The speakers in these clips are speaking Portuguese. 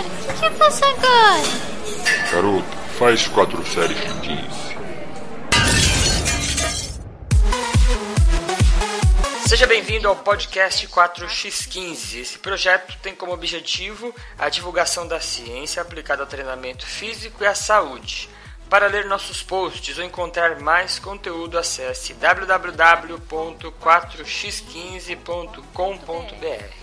agora? O que, que eu faço agora? Garoto, faz quatro séries de 15. Seja bem-vindo ao podcast 4x15. Esse projeto tem como objetivo a divulgação da ciência aplicada ao treinamento físico e à saúde. Para ler nossos posts ou encontrar mais conteúdo, acesse www.4x15.com.br.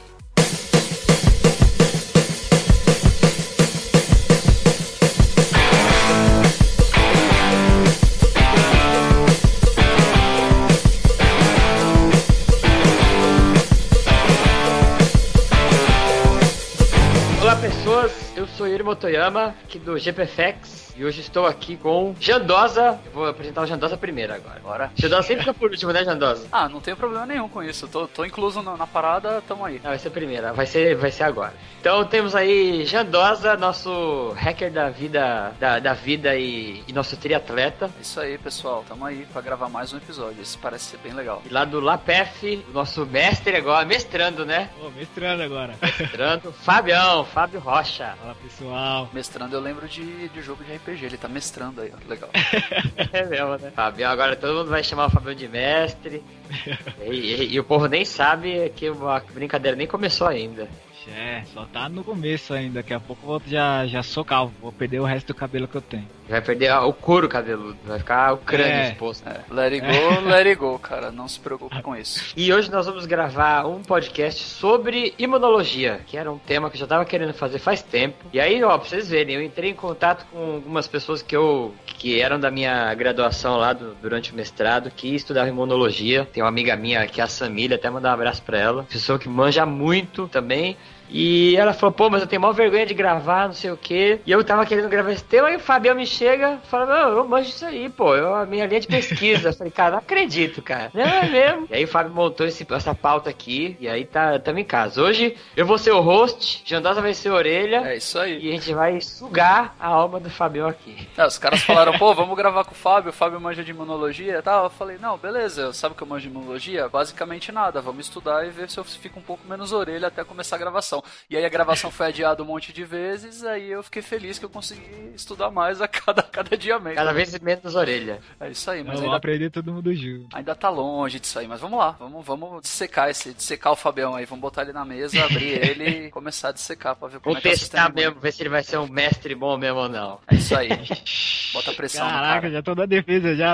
Yuri Motoyama, aqui do GPFX, e hoje estou aqui com Jandosa. Eu vou apresentar o Jandosa primeiro agora. Bora. Jandosa sempre fica por último, né, Jandosa? Ah, não tenho problema nenhum com isso. Tô, tô incluso na, na parada, tamo aí. Não, vai ser primeiro, vai ser, vai ser agora. Então temos aí Jandosa, nosso hacker da vida, da, da vida e, e nosso triatleta. Isso aí, pessoal. Tamo aí pra gravar mais um episódio. Esse parece ser bem legal. E lá do Lapef, o nosso mestre agora, mestrando, né? Ô, mestrando agora. Mestrando, Fabião, Fábio Rocha. Fala pessoal. Mestrando, eu lembro de, de jogo de RPG. Ele tá mestrando aí, ó. Legal. É mesmo, né? Fabião, agora todo mundo vai chamar o Fabião de mestre. e, e- e o povo nem sabe que a brincadeira nem começou ainda. É, só tá no começo ainda. Daqui a pouco eu vou, já, já sou calvo. Vou perder o resto do cabelo que eu tenho. Vai perder o couro cabeludo, vai ficar o crânio É. exposto. É, let it go, let it go, cara. Não se preocupe com isso. E hoje nós vamos gravar um podcast sobre imunologia, que era um tema que eu já tava querendo fazer faz tempo. E aí, ó, pra vocês verem, eu entrei em contato com algumas pessoas que eu que eram da minha graduação lá do- durante o mestrado, que estudavam imunologia. Tem uma amiga minha que é a Samília, até mandar um abraço pra ela. Pessoa que manja muito também. E ela falou, pô, mas eu tenho maior vergonha de gravar, não sei o quê. E eu tava querendo gravar esse tema, e o Fabião me chega e fala, não, eu manjo isso aí, pô, eu, a minha linha de pesquisa. eu falei, cara, não acredito, cara. Não é mesmo? E aí o Fábio montou esse- essa pauta aqui, e aí tá, tamo em casa. Hoje eu vou ser o host, Jandosa vai ser a orelha, É isso aí. e a gente vai sugar a alma do Fabião aqui. É, os caras falaram, pô, vamos gravar com o Fábio, o Fábio manja de imunologia e tal. Eu falei, não, beleza, sabe o que eu manjo de imunologia? Basicamente nada, vamos estudar e ver se eu fico um pouco menos orelha até começar a gravação. E aí a gravação foi adiada um monte de vezes, aí eu fiquei feliz que eu consegui estudar mais a cada, cada dia menos. Cada vez menos orelha. É isso aí, mas Vamos ainda, aprender todo mundo junto. ainda tá longe disso aí, mas vamos lá, vamos, vamos dissecar esse, dissecar o Fabião aí, vamos botar ele na mesa, abrir ele e começar a dissecar pra ver como Vou é que é o sistema testar mesmo, ver se ele vai ser um mestre bom mesmo ou não. É isso aí. Bota pressão no Caraca, cara. já tô na defesa já.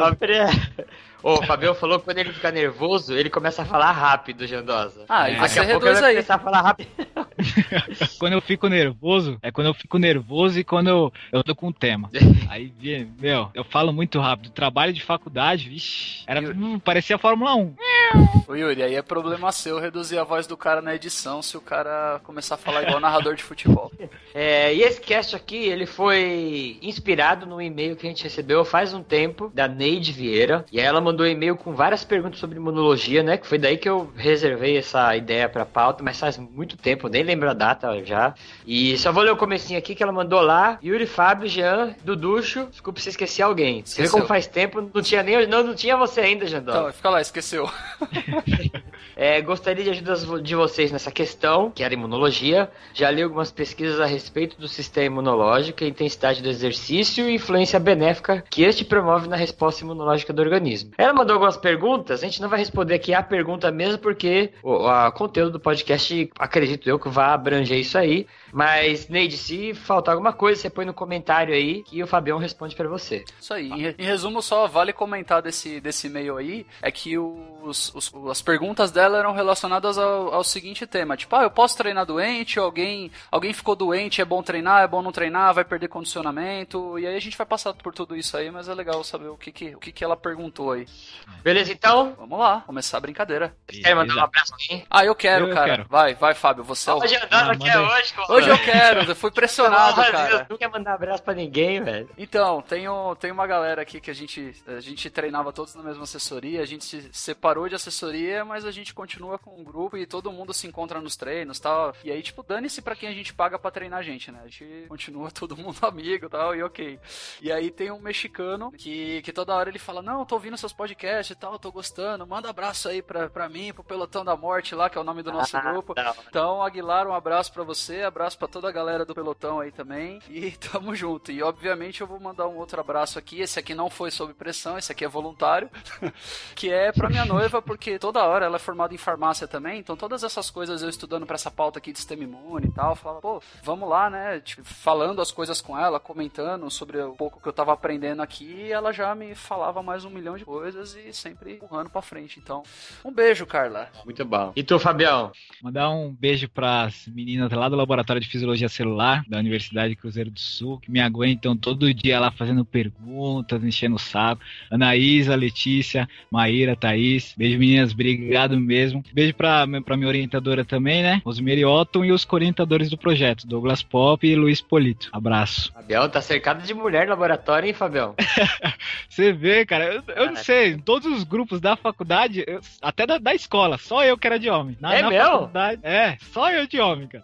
Ô, o Fabião falou que quando ele fica nervoso, ele começa a falar rápido, Jandosa. Ah, e É. você Daqui a pouco ele vai aí. começar a falar rápido. Quando eu fico nervoso, é quando eu fico nervoso e quando eu, eu tô com o tema. Aí, meu, eu falo muito rápido. Trabalho de faculdade, vixi, era, hum, parecia Fórmula 1. Ô Yuri, aí é problema seu reduzir a voz do cara na edição se o cara começar a falar igual narrador de futebol. É, e esse cast aqui, ele foi inspirado num e-mail que a gente recebeu faz um tempo, da Neide Vieira. E aí ela mandou um e-mail com várias perguntas sobre imunologia, né? Que foi daí que eu reservei essa ideia pra pauta, mas faz muito tempo, nem lembro a data já. E só vou ler o comecinho aqui que ela mandou lá. Yuri, Fábio, Jean, Duducho. Desculpa se esqueci alguém. Você vê Esqueceu. como faz tempo, não tinha nem. Não, não tinha você ainda, Jandó. Então, fica lá, esqueceu. É, gostaria de ajuda de vocês nessa questão, que era imunologia. Já li algumas pesquisas a respeito do sistema imunológico, a intensidade do exercício e influência benéfica que este promove na resposta imunológica do organismo. Ela mandou algumas perguntas, a gente não vai responder aqui a pergunta mesmo, porque o conteúdo do podcast, acredito eu, que vai abranger isso aí. Mas, Neide, se faltar alguma coisa, você põe no comentário aí que o Fabião responde pra você. Isso aí. Em, em resumo, só vale comentar desse, desse e-mail aí, é que os, os- as perguntas dela eram relacionadas ao, ao seguinte tema, tipo, ah, eu posso treinar doente, alguém, alguém ficou doente, é bom treinar, é bom não treinar, vai perder condicionamento, e aí a gente vai passar por tudo isso aí, mas é legal saber o que que, o que, que ela perguntou aí. Beleza, então? Vamos lá, começar a brincadeira. Quer mandar um abraço aqui? Ah, eu quero, Eu cara. quero. Vai, vai, Fábio, você é o... Hoje andando Ah, aqui manda é aí. hoje, Hoje eu quero, eu fui pressionado, Nossa, cara. Não quer mandar abraço pra ninguém, velho. Então, tem, um- tem uma galera aqui que a gente, a gente treinava todos na mesma assessoria, a gente se separou de assessoria, mas a gente continua com um grupo e todo mundo se encontra nos treinos tal. E aí, tipo, dane-se pra quem a gente paga pra treinar a gente, né? A gente continua todo mundo amigo tal, e ok. E aí tem um mexicano que, que toda hora ele fala: Não, tô ouvindo seus podcasts e tal, tô gostando, manda abraço aí pra, pra mim, pro Pelotão da Morte lá, que é o nome do nosso Ah, grupo. não. Então, Aguilar, um abraço pra você, abraço pra toda a galera do pelotão aí também. E tamo junto. E obviamente eu vou mandar um outro abraço aqui. Esse aqui não foi sob pressão, esse aqui é voluntário. que é pra minha noiva, porque toda hora ela é formada em farmácia também. Então, todas essas coisas eu estudando pra essa pauta aqui de sistema imune e tal. Falava, pô, vamos lá, né? Tipo, falando as coisas com ela, comentando sobre o pouco que eu tava aprendendo aqui. E ela já me falava mais um milhão de coisas e sempre empurrando pra frente. Então, um beijo, Carla. Muito bom. E tu, Fabião? Mandar um beijo pras meninas lá do Laboratório de Fisiologia Celular da Universidade Cruzeiro do Sul, que me aguentam todo dia lá fazendo perguntas, enchendo o saco. Anaísa, Letícia, Maíra, Thaís. Beijo, meninas, obrigado mesmo. Beijo pra, pra minha orientadora também, né? Rosemary Otton e os orientadores do projeto, Douglas Pop e Luiz Polito. Abraço. Fabião tá cercado de mulher no laboratório, hein, Fabião? Você vê, cara, eu, eu não sei, em todos os grupos da faculdade, eu- até da, da escola, só eu que era de homem. Na, É na faculdade, é, só eu de homem, cara.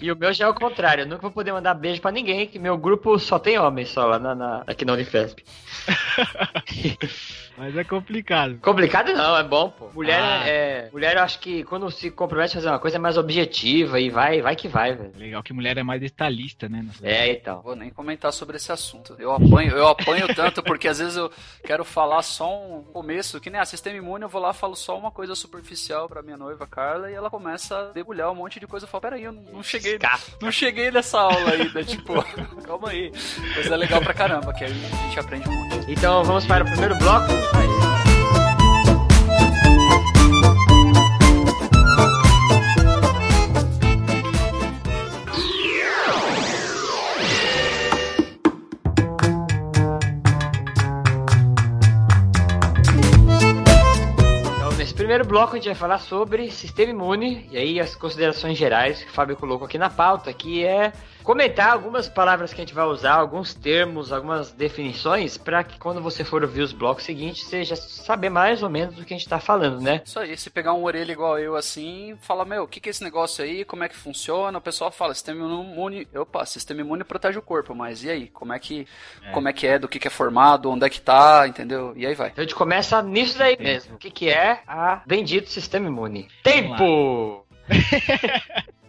E o meu já é o contrário. Eu nunca vou poder mandar beijo pra ninguém, que meu grupo só tem homens só lá na, na- aqui na Unifesp. Mas é complicado. Complicado não, é bom, pô. Mulher Ah. é. Mulher, eu acho que quando se compromete a fazer uma coisa é mais objetiva e vai, vai que vai, velho. Legal que mulher é mais detalhista, né? É, então. Vou nem comentar sobre esse assunto. Eu apanho, eu apanho tanto porque às vezes eu quero falar só um começo, que nem a sistema imune, eu vou lá e falo só uma coisa superficial pra minha noiva Carla e ela começa a debulhar um monte de coisa. Eu falo, peraí, eu não, não cheguei, não cheguei nessa aula ainda, tipo, calma aí. Mas é legal pra caramba, que aí a gente aprende um monte. Então vamos para o primeiro bloco. Então, primeiro bloco a gente vai falar sobre sistema imune e aí as considerações gerais que o Fábio colocou aqui na pauta, que é comentar algumas palavras que a gente vai usar, alguns termos, algumas definições, para que quando você for ouvir os blocos seguintes, você já saber mais ou menos do que a gente tá falando, né? Isso aí, se pegar um orelha igual eu assim, fala, meu, o que, que é esse negócio aí? Como é que funciona? O pessoal fala, sistema imune. Opa, sistema imune protege o corpo, mas e aí? Como é que é, como é, que é do que, que é formado, onde é que tá, entendeu? E aí vai. Então a gente começa nisso daí mesmo. O que, que é a bendito sistema imune? Tempo!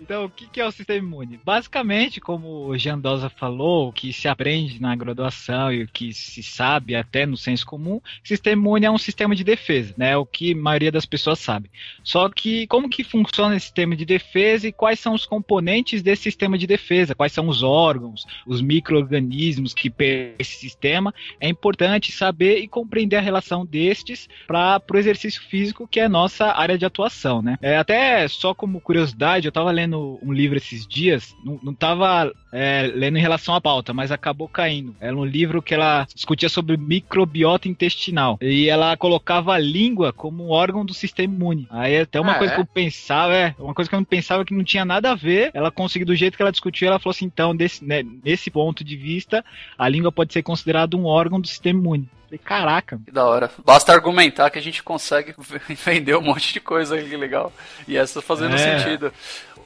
Então, o que é o sistema imune? Basicamente, como o Jean Dosa falou, o que se aprende na graduação e o que se sabe até no senso comum, sistema imune é um sistema de defesa, né? O que a maioria das pessoas sabe. Só que como que funciona esse sistema de defesa e quais são os componentes desse sistema de defesa? Quais são os órgãos, os micro-organismos que esse sistema? É importante saber e compreender a relação destes para o exercício físico, que é nossa área de atuação, né? É, até só como curiosidade, eu estava lendo um livro esses dias, não, não tava é, lendo em relação à pauta, mas acabou caindo. Era um livro que ela discutia sobre microbiota intestinal. E ela colocava a língua como um órgão do sistema imune. Aí até uma Ah, coisa é? que eu pensava, é, uma coisa que eu não pensava que não tinha nada a ver. Ela conseguiu, do jeito que ela discutiu, ela falou assim: então, desse, né, nesse ponto de vista, a língua pode ser considerada um órgão do sistema imune. Falei, Caraca, Que da hora. Basta argumentar que a gente consegue vender um monte de coisa que legal. E essa fazendo É. sentido.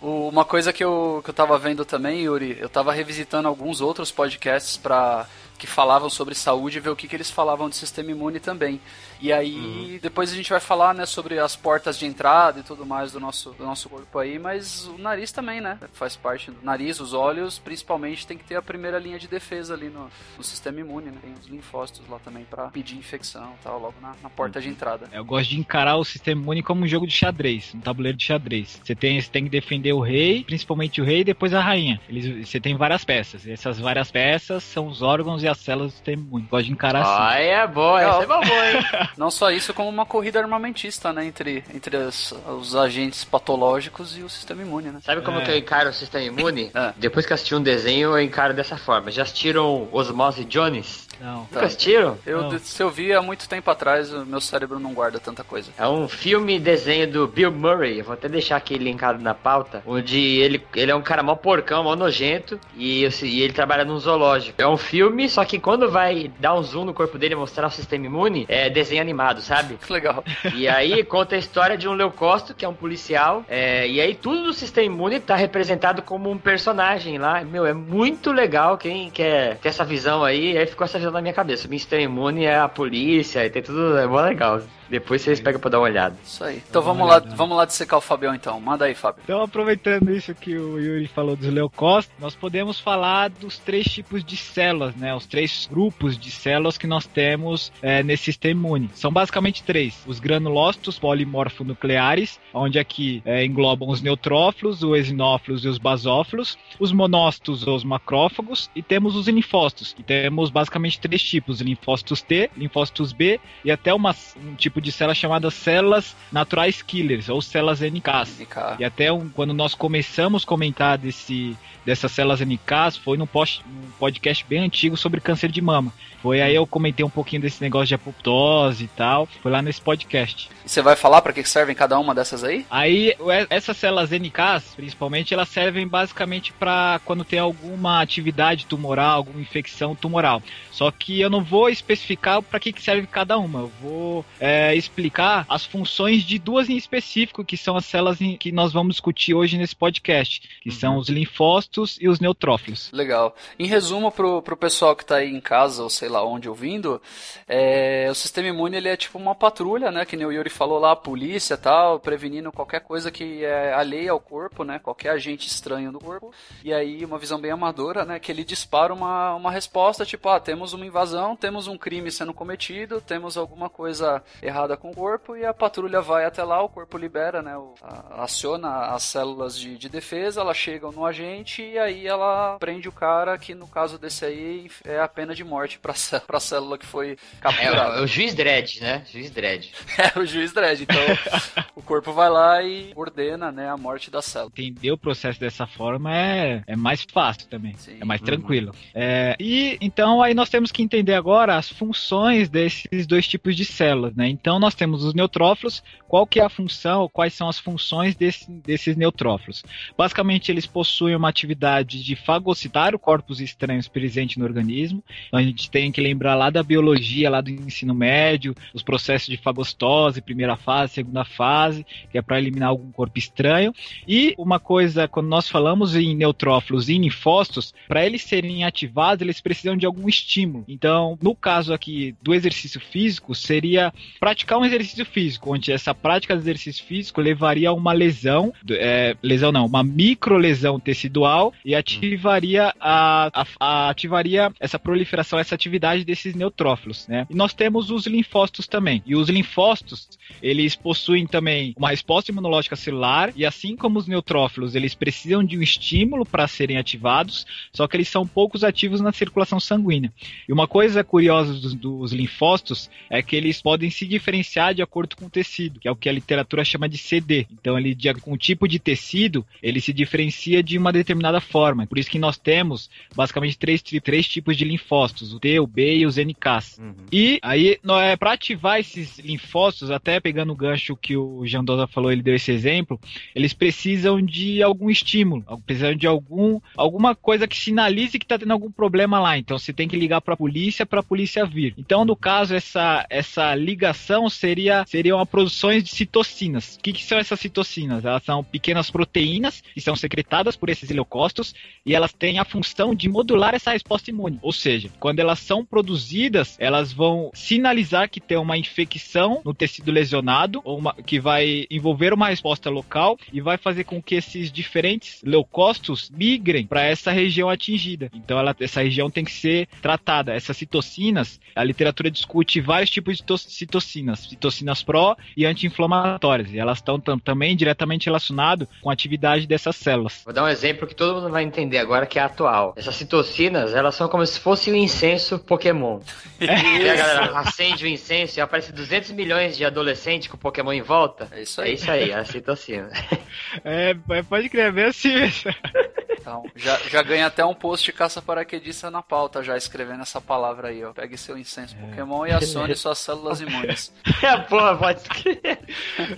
O- Uma coisa que eu, que eu tava vendo também, Yuri, eu tava revisitando alguns outros podcasts para que falavam sobre saúde e ver o que, que eles falavam de sistema imune também. E aí, depois a gente vai falar, né, sobre as portas de entrada e tudo mais do nosso, do nosso corpo aí, mas o nariz também, né, faz parte do nariz, os olhos, principalmente, tem que ter a primeira linha de defesa ali no, no sistema imune, né, tem os linfócitos lá também para pedir infecção e tal, logo na, na porta de entrada. Eu gosto de encarar o sistema imune como um jogo de xadrez, um tabuleiro de xadrez. Você tem, você tem que defender o rei, principalmente o rei, e depois a rainha. Eles, você tem várias peças. E essas várias peças são os órgãos e as células do sistema imune. Gosto de encarar assim. Ah, é boa, essa é uma boa, hein? Não só isso, como uma corrida armamentista, né, entre, entre as- os agentes patológicos e o sistema imune, né. Sabe como É. que eu encaro o sistema imune? É. Depois que assisti um desenho, eu encaro dessa forma. Já assistiram Osmose Jones? Não. Nunca assistiram? Eu, Não. se eu vi há muito tempo atrás, o meu cérebro não guarda tanta coisa. É um filme e desenho do Bill Murray, eu vou até deixar aqui linkado na pauta, onde ele, ele é um cara mó porcão, mó nojento, e, esse- e ele trabalha num zoológico. É um filme, só que quando vai dar um zoom no corpo dele e mostrar o sistema imune, é desenho animado, sabe? Que legal. E aí conta a história de um leucócito, que é um policial, é, e aí tudo do sistema imune tá representado como um personagem lá. Meu, é muito legal quem quer ter essa visão aí, aí ficou essa visão na minha cabeça. O sistema imune é a polícia, e tem tudo, é mó legal. Depois vocês pegam pra dar uma olhada. Isso aí. Então vamos lá, vamos lá dissecar o Fabião então. Manda aí, Fábio. Então, aproveitando isso que o Yuri falou dos leucócitos, nós podemos falar dos três tipos de células, né? Os três grupos de células que nós temos é, nesse sistema imune. São basicamente três: os granulócitos polimorfonucleares, onde aqui é, englobam os neutrófilos, os eosinófilos e os basófilos, os monócitos ou os macrófagos, e temos os linfócitos, que temos basicamente três tipos: linfócitos T, linfócitos B e até uma, um tipo de célula chamada células naturais killers, ou células NKs. NK. E até um- quando nós começamos a comentar desse, dessas células NKs, foi num, post, num podcast bem antigo sobre câncer de mama. Foi aí eu comentei um pouquinho desse negócio de apoptose e tal. Foi lá nesse podcast. E você vai falar pra que servem cada uma dessas aí? Aí, essas células NKs, principalmente, elas servem basicamente para quando tem alguma atividade tumoral, alguma infecção tumoral. Só que eu não vou especificar para que, que serve cada uma. Eu vou é, explicar as funções de duas em específico, que são as células em- que nós vamos discutir hoje nesse podcast, que são os linfócitos e os neutrófilos. Legal. Em resumo, pro, pro pessoal que tá aí em casa, ou sei lá onde ouvindo, é, o sistema imune ele é tipo uma patrulha, né? Que nem o Yuri falou lá, a polícia e tal, prevenindo qualquer coisa que é alheia ao corpo, né? Qualquer agente estranho do corpo. E aí, uma visão bem amadora, né? Que ele dispara uma, uma resposta, tipo, ah, temos uma invasão, temos um crime sendo cometido, temos alguma coisa errada com o corpo, e a patrulha vai até lá, o corpo libera, né? o- a- aciona as células de, de defesa, elas chegam no agente e aí ela prende o cara, que no caso desse aí é a pena de morte pra, pra célula que foi É, capturada. o, o juiz Dredd, né? Juiz Dredd. É, o juiz Dredd. Então, o corpo vai lá e ordena, né, a morte da célula. entender o processo dessa forma é, é mais fácil também. Sim. É mais tranquilo. É, e então aí nós temos que entender agora as funções desses dois tipos de células, né? Então nós temos os neutrófilos, qual que é a função, quais são as funções desse- desses neutrófilos? Basicamente eles possuem uma atividade de fagocitar o corpos estranhos presentes no organismo. Então, a gente tem que lembrar lá da biologia, lá do ensino médio, os processos de fagostose, primeira fase, segunda fase, que é para eliminar algum corpo estranho. E uma coisa, quando nós falamos em neutrófilos e linfócitos, para eles serem ativados, eles precisam de algum estímulo. Então, no caso aqui do exercício físico, seria praticar um exercício físico, onde essa prática de exercício físico levaria a uma lesão, é, lesão não, uma microlesão tecidual e ativaria a, a- a- ativaria essa proliferação, essa atividade desses neutrófilos, né? E nós temos os linfócitos também. E os linfócitos, eles possuem também uma resposta imunológica celular e assim como os neutrófilos, eles precisam de um estímulo para serem ativados, só que eles são poucos ativos na circulação sanguínea. E uma coisa curiosa dos, dos linfócitos é que eles podem se diferenciar de acordo com o tecido, que é o que a literatura chama de CD. Então, ele de, com o tipo de tecido, ele se diferencia de uma determinada forma. Por isso que nós temos basicamente três, três tipos de linfócitos: o T, o B e os NKs. E aí, é, para ativar esses linfócitos, até pegando o gancho que o Jandosa falou, ele deu esse exemplo, eles precisam de algum estímulo, precisam de algum alguma coisa que sinalize que está tendo algum problema lá. Então você tem que ligar para a polícia para a polícia vir. Então no caso essa essa ligação seria seriam a produções de citocinas. O que, que são essas citocinas? Elas são pequenas proteínas que são secretadas por esses leucócitos e elas têm a função de modular essa resposta imune. Ou seja, quando elas são produzidas, elas vão sinalizar que tem uma infecção no tecido lesionado, ou uma, que vai envolver uma resposta local e vai fazer com que esses diferentes leucócitos migrem para essa região atingida. Então, ela, essa região tem que ser tratada. Essas citocinas, a literatura discute vários tipos de to- citocinas, citocinas pró e anti-inflamatórias. E elas estão tam- também diretamente relacionadas com a atividade dessas células. Vou dar um exemplo que todo mundo vai entender agora, que é atual. Essas citocinas, elas são como se fosse o incenso Pokémon. E a galera acende o incenso e aparece 200 milhões de adolescentes com Pokémon em volta. É isso É aí. isso aí, a citocina. É, é, pode crer, é bem assim mesmo. Então, já, já ganha até um post de caça-paraquedista na pauta, já escrevendo essa palavra aí, ó. Pegue seu incenso é. Pokémon e acione suas células imunes. É, porra, pode escrever.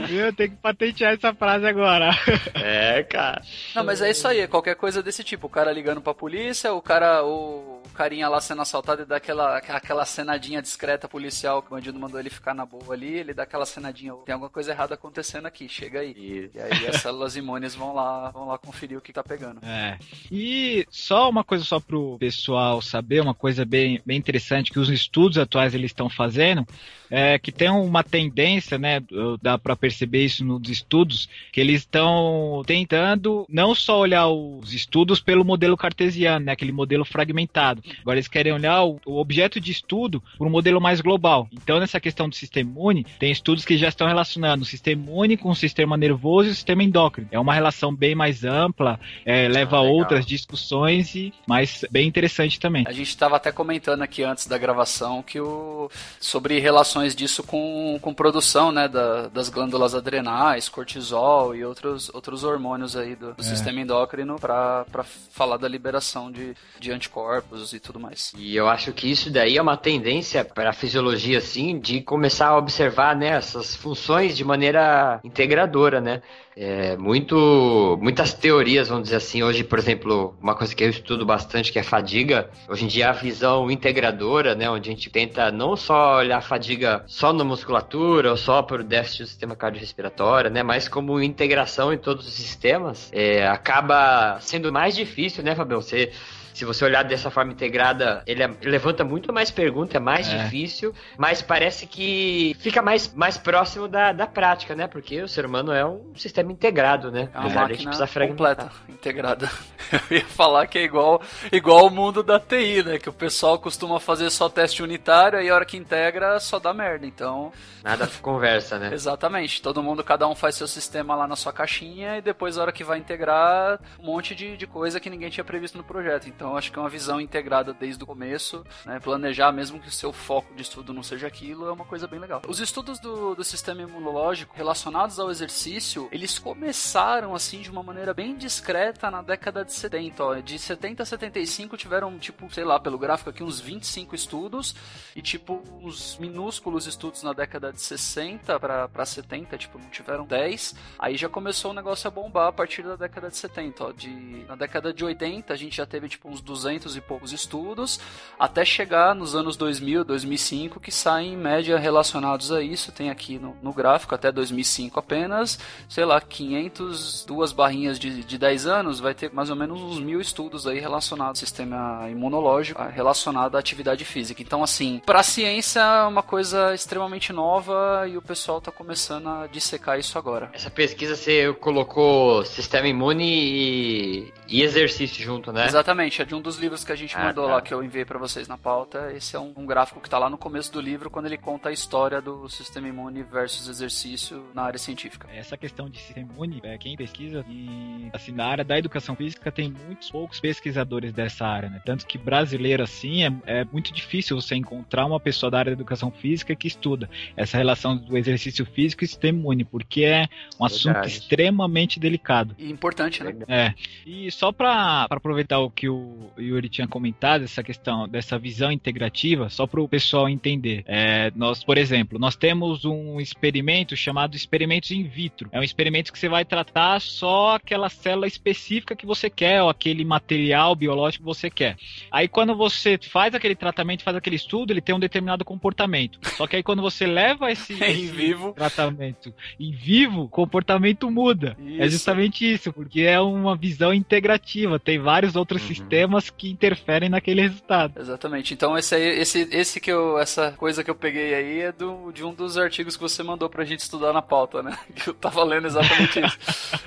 Eu tenho que patentear essa frase agora. É, cara. Não, mas é isso aí, é qualquer coisa desse tipo. O cara ligando pra polícia, o cara, o carinha lá sendo assaltado e dá aquela, aquela cenadinha discreta policial que o bandido mandou ele ficar na boa ali, ele dá aquela cenadinha, tem alguma coisa errada acontecendo aqui, chega aí. E, e aí as células imunes vão lá, vão lá conferir o que tá pegando. É. E só uma coisa só pro pessoal saber, uma coisa bem, bem interessante que os estudos atuais eles estão fazendo, é que tem uma tendência, né, dá para perceber isso nos estudos, que eles estão tentando não só olhar os estudos pelo modelo cartesiano, né, aquele modelo fragmentado. Agora eles querem olhar o, o objeto de estudo por um modelo mais global. Então nessa questão do sistema imune, tem estudos que já estão relacionando o sistema imune com o sistema nervoso e o sistema endócrino. É uma relação bem mais ampla, é, leva ah, a outras discussões, e, mas bem interessante também. A gente estava até comentando aqui antes da gravação que o sobre relações relações disso com, com produção né, da, das glândulas adrenais, cortisol e outros, outros hormônios aí do, do é. sistema endócrino para falar da liberação de, de anticorpos e tudo mais. E eu acho que isso daí é uma tendência para a fisiologia, assim, de começar a observar né, essas funções de maneira integradora, né? É, muito, muitas teorias, vamos dizer assim. Hoje, por exemplo, uma coisa que eu estudo bastante, que é fadiga. Hoje em dia, a visão integradora, né? Onde a gente tenta não só olhar a fadiga só na musculatura ou só para o déficit do sistema cardiorrespiratório, né? Mas como integração em todos os sistemas, é, acaba sendo mais difícil, né, Fabião? Você se você olhar dessa forma integrada, ele, é, levanta muito mais perguntas, é mais é. difícil, mas parece que fica mais, mais próximo da, da prática, né? Porque o ser humano é um sistema integrado, né? É uma Apesar máquina completa, integrada. Eu ia falar que é igual, igual o mundo da TI, né? Que o pessoal costuma fazer só teste unitário e a hora que integra só dá merda. Então. Nada conversa, né? Exatamente. Todo mundo, cada um faz seu sistema lá na sua caixinha e depois, a hora que vai integrar, um monte de, de coisa que ninguém tinha previsto no projeto. Então, então acho que é uma visão integrada desde o começo, né? Planejar mesmo que o seu foco de estudo não seja aquilo é uma coisa bem legal. Os estudos do, do sistema imunológico relacionados ao exercício, eles começaram assim de uma maneira bem discreta na década de 70. Ó. De 70 a 75 tiveram, tipo, sei lá, pelo gráfico aqui, uns 25 estudos e, tipo, uns minúsculos estudos na década de 60 para 70, tipo, não tiveram 10. Aí já começou o negócio a bombar a partir da década de 70. Ó. De, na década de 80 a gente já teve, tipo, uns uns 200 e poucos estudos, até chegar nos anos 2000, 2005, que saem em média relacionados a isso. Tem aqui no, no gráfico até 2005 apenas, sei lá, 500, duas barrinhas de, de 10 anos, vai ter mais ou menos uns mil estudos aí relacionados ao sistema imunológico, relacionado à atividade física. Então, assim, para a ciência é uma coisa extremamente nova e o pessoal está começando a dissecar isso agora. Essa pesquisa você colocou sistema imune e, e exercício junto, né? Exatamente, de um dos livros que a gente ah, mandou tá. lá, que eu enviei para vocês na pauta. Esse é um, um, gráfico que tá lá no começo do livro, quando ele conta a história do sistema imune versus exercício na área científica. Essa questão de sistema imune, é, quem pesquisa, e assim, na área da educação física tem muitos poucos pesquisadores dessa área, né? Tanto que brasileiro, assim, é, é muito difícil você encontrar uma pessoa da área da educação física que estuda essa relação do exercício físico e sistema imune, porque é um assunto Verdade. extremamente delicado. E importante, né? É. E só para aproveitar o que o o Yuri tinha comentado, essa questão dessa visão integrativa, só para o pessoal entender. É, nós, por exemplo, nós temos um experimento chamado experimentos in vitro. É um experimento que você vai tratar só aquela célula específica que você quer, ou aquele material biológico que você quer. Aí quando você faz aquele tratamento, faz aquele estudo, ele tem um determinado comportamento. Só que aí quando você leva esse, esse vivo. tratamento em vivo, o comportamento muda. É isso. É justamente isso, porque é uma visão integrativa. Tem vários outros uhum. sistemas sistemas que interferem naquele resultado. Exatamente. Então esse aí, esse, esse que eu, essa coisa que eu peguei aí é do, de um dos artigos que você mandou pra gente estudar na pauta, né? Que eu tava lendo exatamente isso.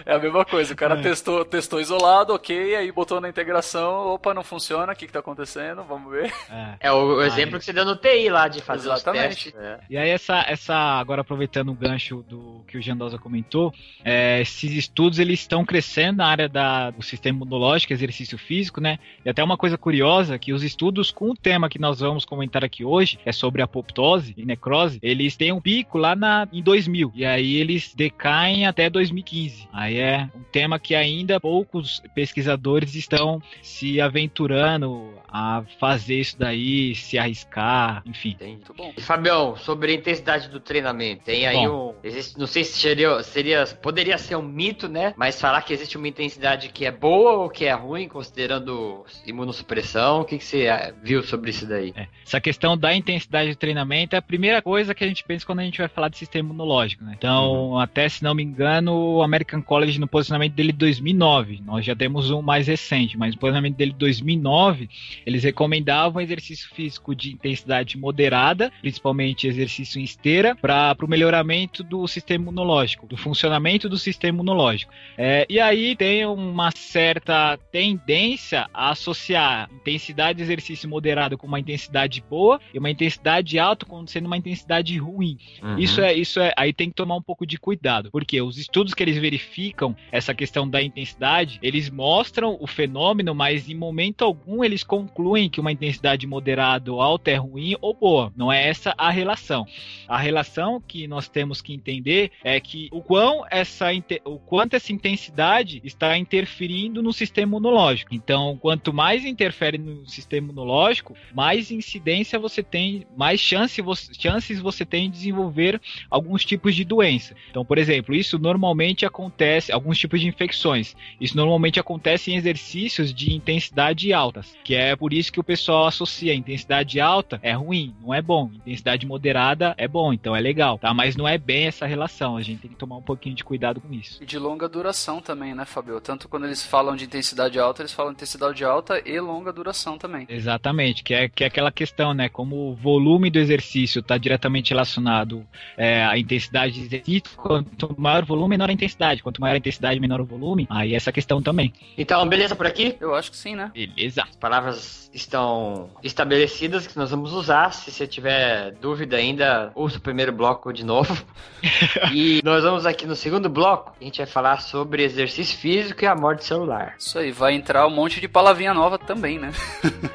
É a mesma coisa. O cara é. testou, testou isolado, ok, aí botou na integração, opa, não funciona, o que que tá acontecendo? Vamos ver. É, é o, o exemplo que você deu no TI lá de fazer exatamente. os testes. É. E aí essa, essa, agora aproveitando o gancho do que o Jandosa comentou, é, esses estudos eles estão crescendo na área da, do sistema imunológico, exercício físico, né? E até uma coisa curiosa, que os estudos com o tema que nós vamos comentar aqui hoje, é sobre apoptose e necrose, eles têm um pico lá na, em 2000, e aí eles decaem até 2015. Aí é um tema que ainda poucos pesquisadores estão se aventurando a fazer isso daí, se arriscar, enfim. Muito bom. E, Fabião, sobre a intensidade do treinamento, tem aí bom. um. Existe, não sei se seria, seria. Poderia ser um mito, né? Mas falar que existe uma intensidade que é boa ou que é ruim, considerando imunossupressão, o que, que você ah, viu sobre isso daí? É, essa questão da intensidade de treinamento é a primeira coisa que a gente pensa quando a gente vai falar de sistema imunológico, né? Então, uhum. até se não me engano, o American College, no posicionamento dele de 2009, nós já temos um mais recente, mas no posicionamento dele de 2009, eles recomendavam exercício físico de intensidade moderada, principalmente exercício em esteira, para o melhoramento do sistema imunológico, do funcionamento do sistema imunológico. É, e aí tem uma certa tendência a associar intensidade de exercício moderado com uma intensidade boa e uma intensidade alta como sendo uma intensidade ruim. Uhum. Isso é isso é aí tem que tomar um pouco de cuidado, porque os estudos que eles verificam essa questão da intensidade, eles mostram o fenômeno, mas em momento algum eles concluem que uma intensidade moderada ou alta é ruim ou boa. Não é essa a relação. A relação que nós temos que entender é que o quão essa o quanto essa intensidade está interferindo no sistema imunológico. Então, quanto mais interfere no sistema imunológico, mais incidência você tem, mais chance você, chances você tem de desenvolver alguns tipos de doença. Então, por exemplo, isso normalmente acontece, alguns tipos de infecções. Isso normalmente acontece em exercícios de intensidade altas, que é por isso que o pessoal associa intensidade alta é ruim, não é bom. Intensidade moderada é bom, então é legal, tá? Mas não é bem essa relação. A gente tem que tomar um pouquinho de cuidado com isso. E de longa duração também, né, Fabio? Tanto quando eles falam de intensidade alta, eles falam intensidade alta e longa duração também. Exatamente, que é, que é aquela questão, né? Como o volume do exercício está diretamente relacionado é, à intensidade de exercício, quanto maior o volume, menor a intensidade. Quanto maior a intensidade, menor o volume. Aí essa questão também. Então, beleza por aqui? Eu acho que sim, né? Beleza. As palavras estão estabelecidas que nós vamos usar. Se você tiver dúvida ainda, ouça o primeiro bloco de novo. e nós vamos aqui no segundo bloco, a gente vai falar sobre exercício físico e a morte celular. Isso aí, vai entrar um monte de palavrinha nova também, né?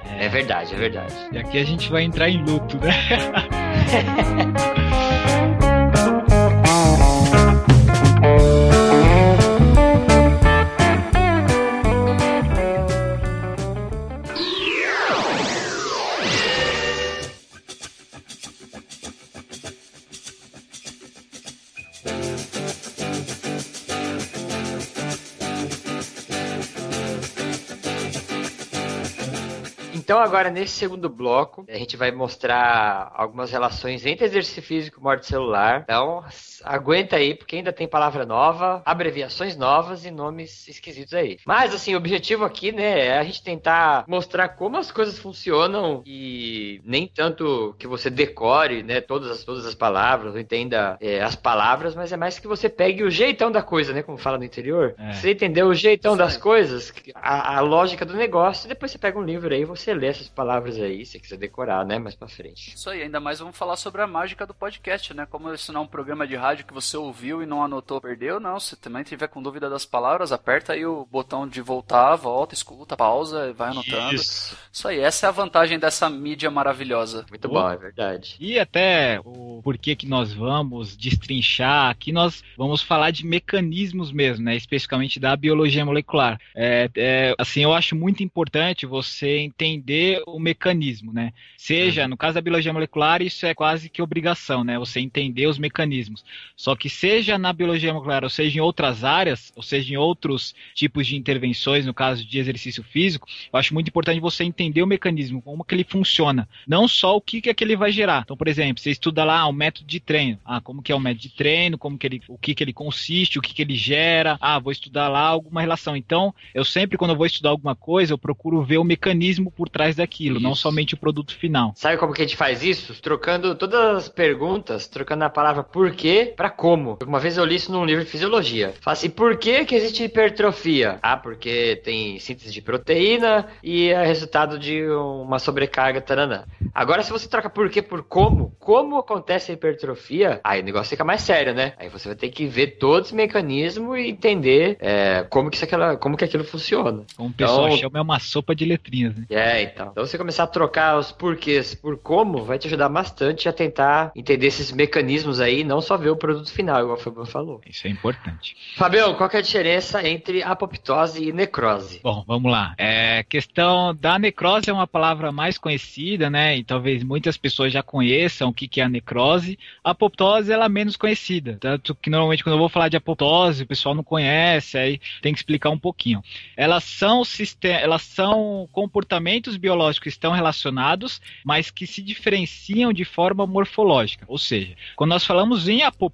é, é verdade, é verdade. E aqui a gente vai entrar em luto, né? agora nesse segundo bloco, a gente vai mostrar algumas relações entre exercício físico e morte celular. Então, aguenta aí, porque ainda tem palavra nova, abreviações novas e nomes esquisitos aí. Mas, assim, o objetivo aqui, né, é a gente tentar mostrar como as coisas funcionam e nem tanto que você decore, né, todas as, todas as palavras, ou entenda é, as palavras, mas é mais que você pegue o jeitão da coisa, né, como fala no interior. É. Você entendeu o jeitão Sim. das coisas, a, a, lógica do negócio, e depois você pega um livro aí e você lê essas palavras aí, se quiser decorar, né, mais pra frente. Isso aí, ainda mais vamos falar sobre a mágica do podcast, né, como isso não é um programa de rádio rádio que você ouviu e não anotou, perdeu, não. Se também tiver com dúvida das palavras, aperta aí o botão de voltar, volta, escuta, pausa, vai anotando. Isso. Isso aí, essa é a vantagem dessa mídia maravilhosa. Muito bom, é verdade. E até o porquê que nós vamos destrinchar, aqui nós vamos falar de mecanismos mesmo, né? Especificamente da biologia molecular. É, é, assim, eu acho muito importante você entender o mecanismo, né? Seja, uhum. no caso da biologia molecular, isso é quase que obrigação, né? Você entender os mecanismos. Só que seja na biologia molecular, ou seja em outras áreas, ou seja em outros tipos de intervenções, no caso de exercício físico, eu acho muito importante você entender o mecanismo, como que ele funciona. Não só o que, que é que ele vai gerar. Então, por exemplo, você estuda lá o método de treino. Ah, como que é o método de treino, como que ele, o que, que ele consiste, o que, que ele gera. Ah, vou estudar lá alguma relação. Então, eu sempre, quando eu vou estudar alguma coisa, eu procuro ver o mecanismo por trás daquilo, isso. não somente o produto final. Sabe como que a gente faz isso? Trocando todas as perguntas, trocando a palavra porquê para como. Uma vez eu li isso num livro de fisiologia. Fala assim, por que que existe hipertrofia? Ah, porque tem síntese de proteína e é resultado de uma sobrecarga, taranã. Agora, se você troca por que por como, como acontece a hipertrofia, aí o negócio fica mais sério, né? Aí você vai ter que ver todos os mecanismos e entender é, como, que isso, aquela, como que aquilo funciona. Como o pessoal então, chama, é uma sopa de letrinhas, né? É, então. Então, você começar a trocar os porquês por como, vai te ajudar bastante a tentar entender esses mecanismos aí, não só ver o produto final, igual o Fabião falou. Isso é importante. Fabião, qual que é a diferença entre apoptose e necrose? Bom, vamos lá. É, questão da necrose é uma palavra mais conhecida, né? E talvez muitas pessoas já conheçam o que, que é a necrose. A apoptose ela é menos conhecida. Tanto que normalmente quando eu vou falar de apoptose, o pessoal não conhece, aí tem que explicar um pouquinho. Elas são, elas são comportamentos biológicos que estão relacionados, mas que se diferenciam de forma morfológica. Ou seja, quando nós falamos em apoptose,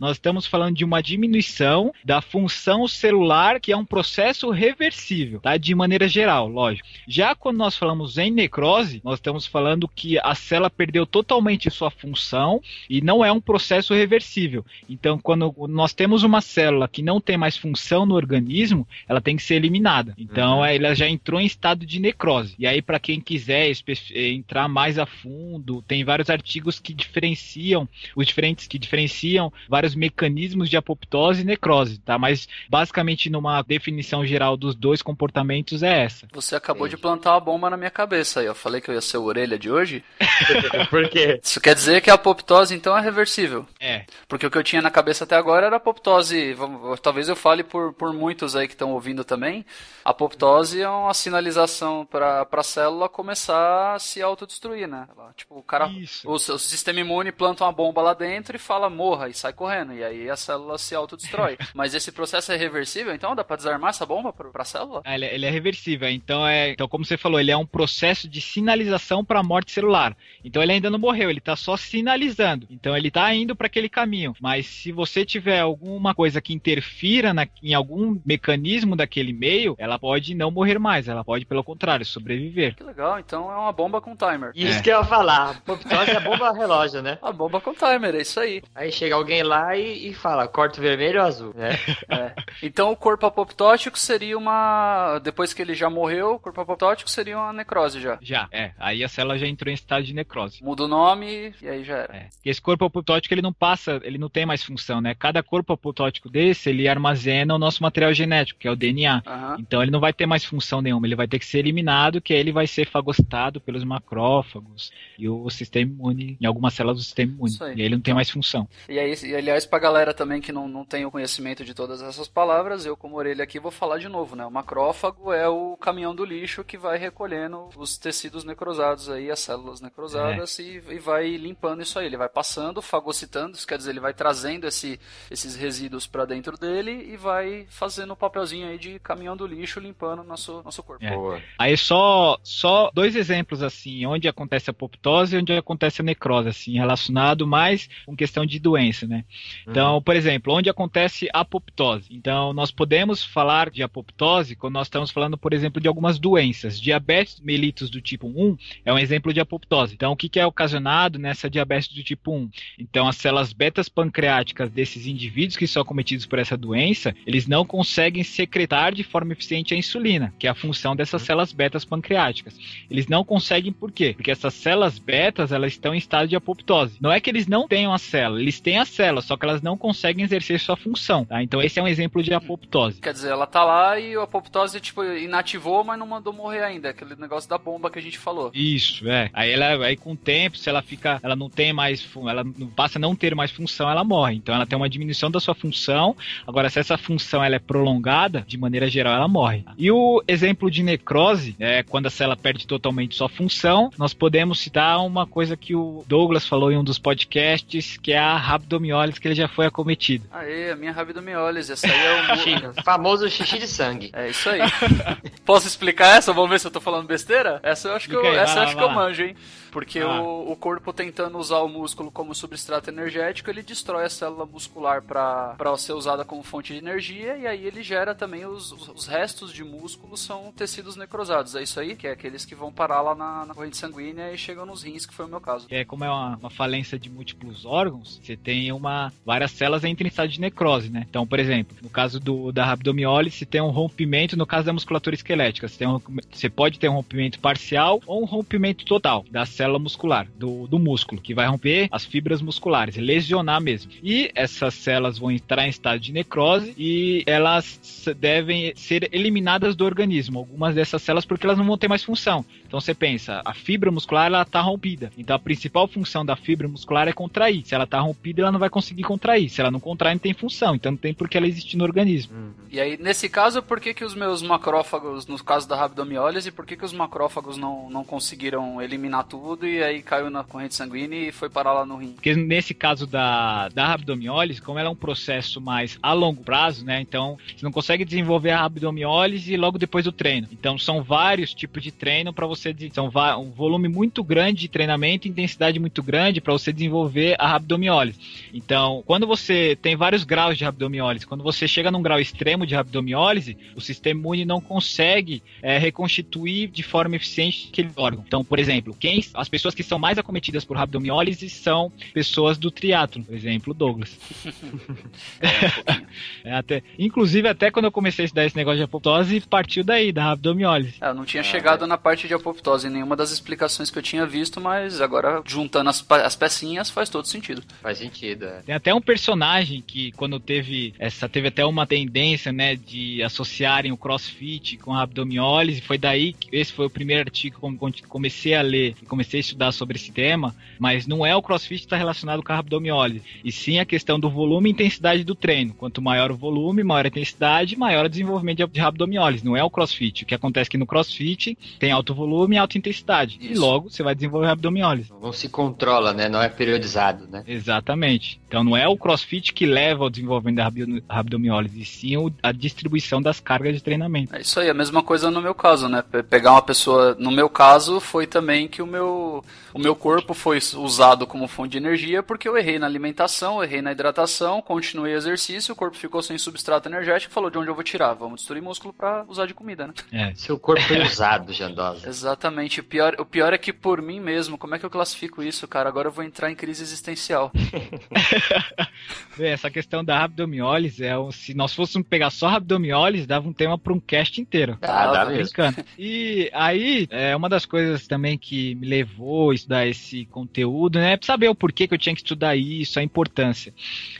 nós estamos falando de uma diminuição da função celular, que é um processo reversível, tá? De maneira geral, lógico. Já quando nós falamos em necrose, nós estamos falando que a célula perdeu totalmente sua função e não é um processo reversível. Então, quando nós temos uma célula que não tem mais função no organismo, ela tem que ser eliminada. Então, uhum. ela já entrou em estado de necrose. E aí, para quem quiser entrar mais a fundo, tem vários artigos que diferenciam os diferentes que diferenciam vários mecanismos de apoptose e necrose, tá? Mas basicamente numa definição geral dos dois comportamentos é essa. Você acabou de plantar uma bomba na minha cabeça aí. Eu falei que eu ia ser a orelha de hoje. Por quê? Isso quer dizer que a apoptose então é reversível. É. Porque o que eu tinha na cabeça até agora era apoptose. Talvez eu fale por, por muitos aí que estão ouvindo também. A apoptose é uma sinalização para a célula começar a se autodestruir, né? Tipo, o cara, o, o, sistema imune planta uma bomba lá dentro e fala morra e sai correndo. E aí a célula se autodestrói. Mas esse processo é reversível, então dá para desarmar essa bomba para a célula? É, ele, é, ele, é reversível. Então é, então como você falou, ele é um processo de sinalização para a morte celular. Então ele ainda não morreu, ele está só sinalizando. Então ele está indo para aquele caminho. Mas se você tiver alguma coisa que interfira na, em algum mecanismo daquele meio, ela pode não morrer mais. Ela pode, pelo contrário, sobreviver. Que legal. Então é uma bomba com timer. Isso é. que eu ia falar. Apoptose é a bomba relógio, né? A bomba com timer, é isso aí. Aí chega alguém lá e, e fala, corta vermelho ou azul, né? é. Então o corpo apoptótico seria uma... Depois que ele já morreu, o corpo apoptótico seria uma necrose já. Já, é. Aí a célula já entrou em estado de necrose. Muda o nome e aí já era. É. Esse corpo apoptótico, ele não passa, ele não tem mais função, né? Cada corpo apoptótico desse, ele armazena o nosso material genético, que é o DNA. Uhum. Então ele não vai ter mais função nenhuma, ele vai ter que ser eliminado, que aí ele vai ser fagocitado pelos macrófagos e o sistema imune, em algumas células do sistema imune. E aí ele não tem mais função. E aí, e, aliás, pra galera também que não, não tem o conhecimento de todas essas palavras, eu como orelha aqui vou falar de novo, né? O macrófago é o caminhão do lixo que vai recolhendo os tecidos necrosados aí, as células necrosadas é. e, e, vai limpando isso aí. Ele vai passando, fagocitando, isso quer dizer, ele vai trazendo esse, esses resíduos para dentro dele e vai fazendo o um papelzinho aí de caminhão do lixo limpando nosso, nosso corpo. É. Aí só, só dois exemplos assim, onde acontece a apoptose e onde acontece a necrose, assim, relacionado mais com questão de doença, né? Então, uhum. por exemplo, onde acontece a apoptose. Então, nós podemos falar de apoptose quando nós estamos falando, por exemplo, de algumas doenças. Diabetes mellitus do tipo 1 é um exemplo de apoptose. Então, o que, que é ocasionado nessa diabetes do tipo 1? Então, as células betas pancreáticas desses indivíduos que são acometidos por essa doença, eles não conseguem secretar de forma eficiente a insulina, que é a função dessas uhum. células betas pancreáticas. Eles não conseguem por quê? Porque essas células betas, elas estão em estado de apoptose. Não é que eles não tenham a célula, eles têm a célula, só que elas não conseguem exercer sua função, tá? Então esse é um exemplo de apoptose. Quer dizer, ela tá lá e a apoptose, tipo, inativou, mas não mandou morrer ainda, aquele negócio da bomba que a gente falou. Isso, é. Aí ela, aí com o tempo, se ela fica, ela não tem mais, ela passa a não ter mais função, ela morre. Então ela tem uma diminuição da sua função. Agora, se essa função ela é prolongada, de maneira geral, ela morre. E o exemplo de necrose, é quando a célula perde totalmente sua função, nós podemos citar uma coisa que o Douglas falou em um dos podcasts, que é a rabdomiólise, que ele já foi acometido. Aê, a minha rabdomiólise, essa aí é o famoso xixi de sangue. É isso aí. Posso explicar essa? Vamos ver se eu tô falando besteira? Essa eu acho que eu, aí, essa eu acho que eu manjo, hein? Porque ah. o, o, corpo tentando usar o músculo como substrato energético, ele destrói a célula muscular para ser usada como fonte de energia e aí ele gera também os, os restos de músculo são tecidos necrosados. É isso aí? Que é aqueles que vão parar lá na, na corrente sanguínea e chegam nos rins, que foi o meu caso. É como é uma, uma falência de múltiplos órgãos, você tem uma várias células entram em estado de necrose, né? Então, por exemplo, no caso do, da rabdomiólise, você tem um rompimento, no caso da musculatura esquelética, você, tem um, você pode ter um rompimento parcial ou um rompimento total das célula muscular, do, do músculo, que vai romper as fibras musculares, lesionar mesmo. E essas células vão entrar em estado de necrose e elas devem ser eliminadas do organismo, algumas dessas células, porque elas não vão ter mais função. Então você pensa, a fibra muscular ela está rompida. Então a principal função da fibra muscular é contrair. Se ela está rompida, ela não vai conseguir contrair. Se ela não contrai, não tem função. Então não tem por que ela existir no organismo. Uhum. E aí, nesse caso, por que, que os meus macrófagos, no caso da rabdomiólise, por que, que os macrófagos não, não conseguiram eliminar tudo e aí caiu na corrente sanguínea e foi parar lá no rim? Porque nesse caso da, da rabdomiólise, como ela é um processo mais a longo prazo, né? Então você não consegue desenvolver a rabdomiólise logo depois do treino. Então são vários tipos de treino para você. São um volume muito grande de treinamento, intensidade muito grande para você desenvolver a rabdomiólise. Então, quando você tem vários graus de rabdomiólise, quando você chega num grau extremo de rabdomiólise, o sistema imune não consegue é, reconstituir de forma eficiente aquele órgão. Então, por exemplo, quem, as pessoas que são mais acometidas por rabdomiólise são pessoas do triatlo, por exemplo, Douglas. é, até, inclusive, até quando eu comecei a estudar esse negócio de apoptose, partiu daí, da rabdomiólise. É, eu não tinha ah, chegado é. na parte de apoptose em nenhuma das explicações que eu tinha visto, mas agora, juntando as, as pecinhas, faz todo sentido. Faz sentido, é. Tem até um personagem que, quando teve essa, teve até uma tendência, né, de associarem o crossfit com a abdomiólise, foi daí que esse foi o primeiro artigo que comecei a ler, comecei a estudar sobre esse tema, mas não é o crossfit que está relacionado com a abdomiólise, e sim a questão do volume e intensidade do treino. Quanto maior o volume, maior a intensidade, maior o desenvolvimento de abdomiólise. Não é o crossfit. O que acontece é que no crossfit tem alto volume e alta intensidade. Isso. E logo você vai desenvolver abdomiólise. Não se controla, né? Não é periodizado, né? Exatamente. Então não é o crossfit que leva ao desenvolvimento da abdomiólise, e sim a distribuição das cargas de treinamento. É isso aí, a mesma coisa no meu caso, né? Pegar uma pessoa, no meu caso, foi também que o meu, o meu corpo foi usado como fonte de energia porque eu errei na alimentação, errei na hidratação, continuei exercício, o corpo ficou sem substrato energético, falou de onde eu vou tirar, vamos destruir músculo para usar de comida, né? É. Seu corpo foi usado, Jandosa. Exatamente. O pior, o pior é que por mim mesmo, como é que eu classifico isso, cara? Agora eu vou entrar em crise existencial. Essa questão da abdomiólise é se nós fôssemos pegar só abdomiólise, dava um tema para um cast inteiro. Ah, dá mesmo. E aí, é uma das coisas também que me levou a estudar esse conteúdo, né? É saber o porquê que eu tinha que estudar isso, a importância.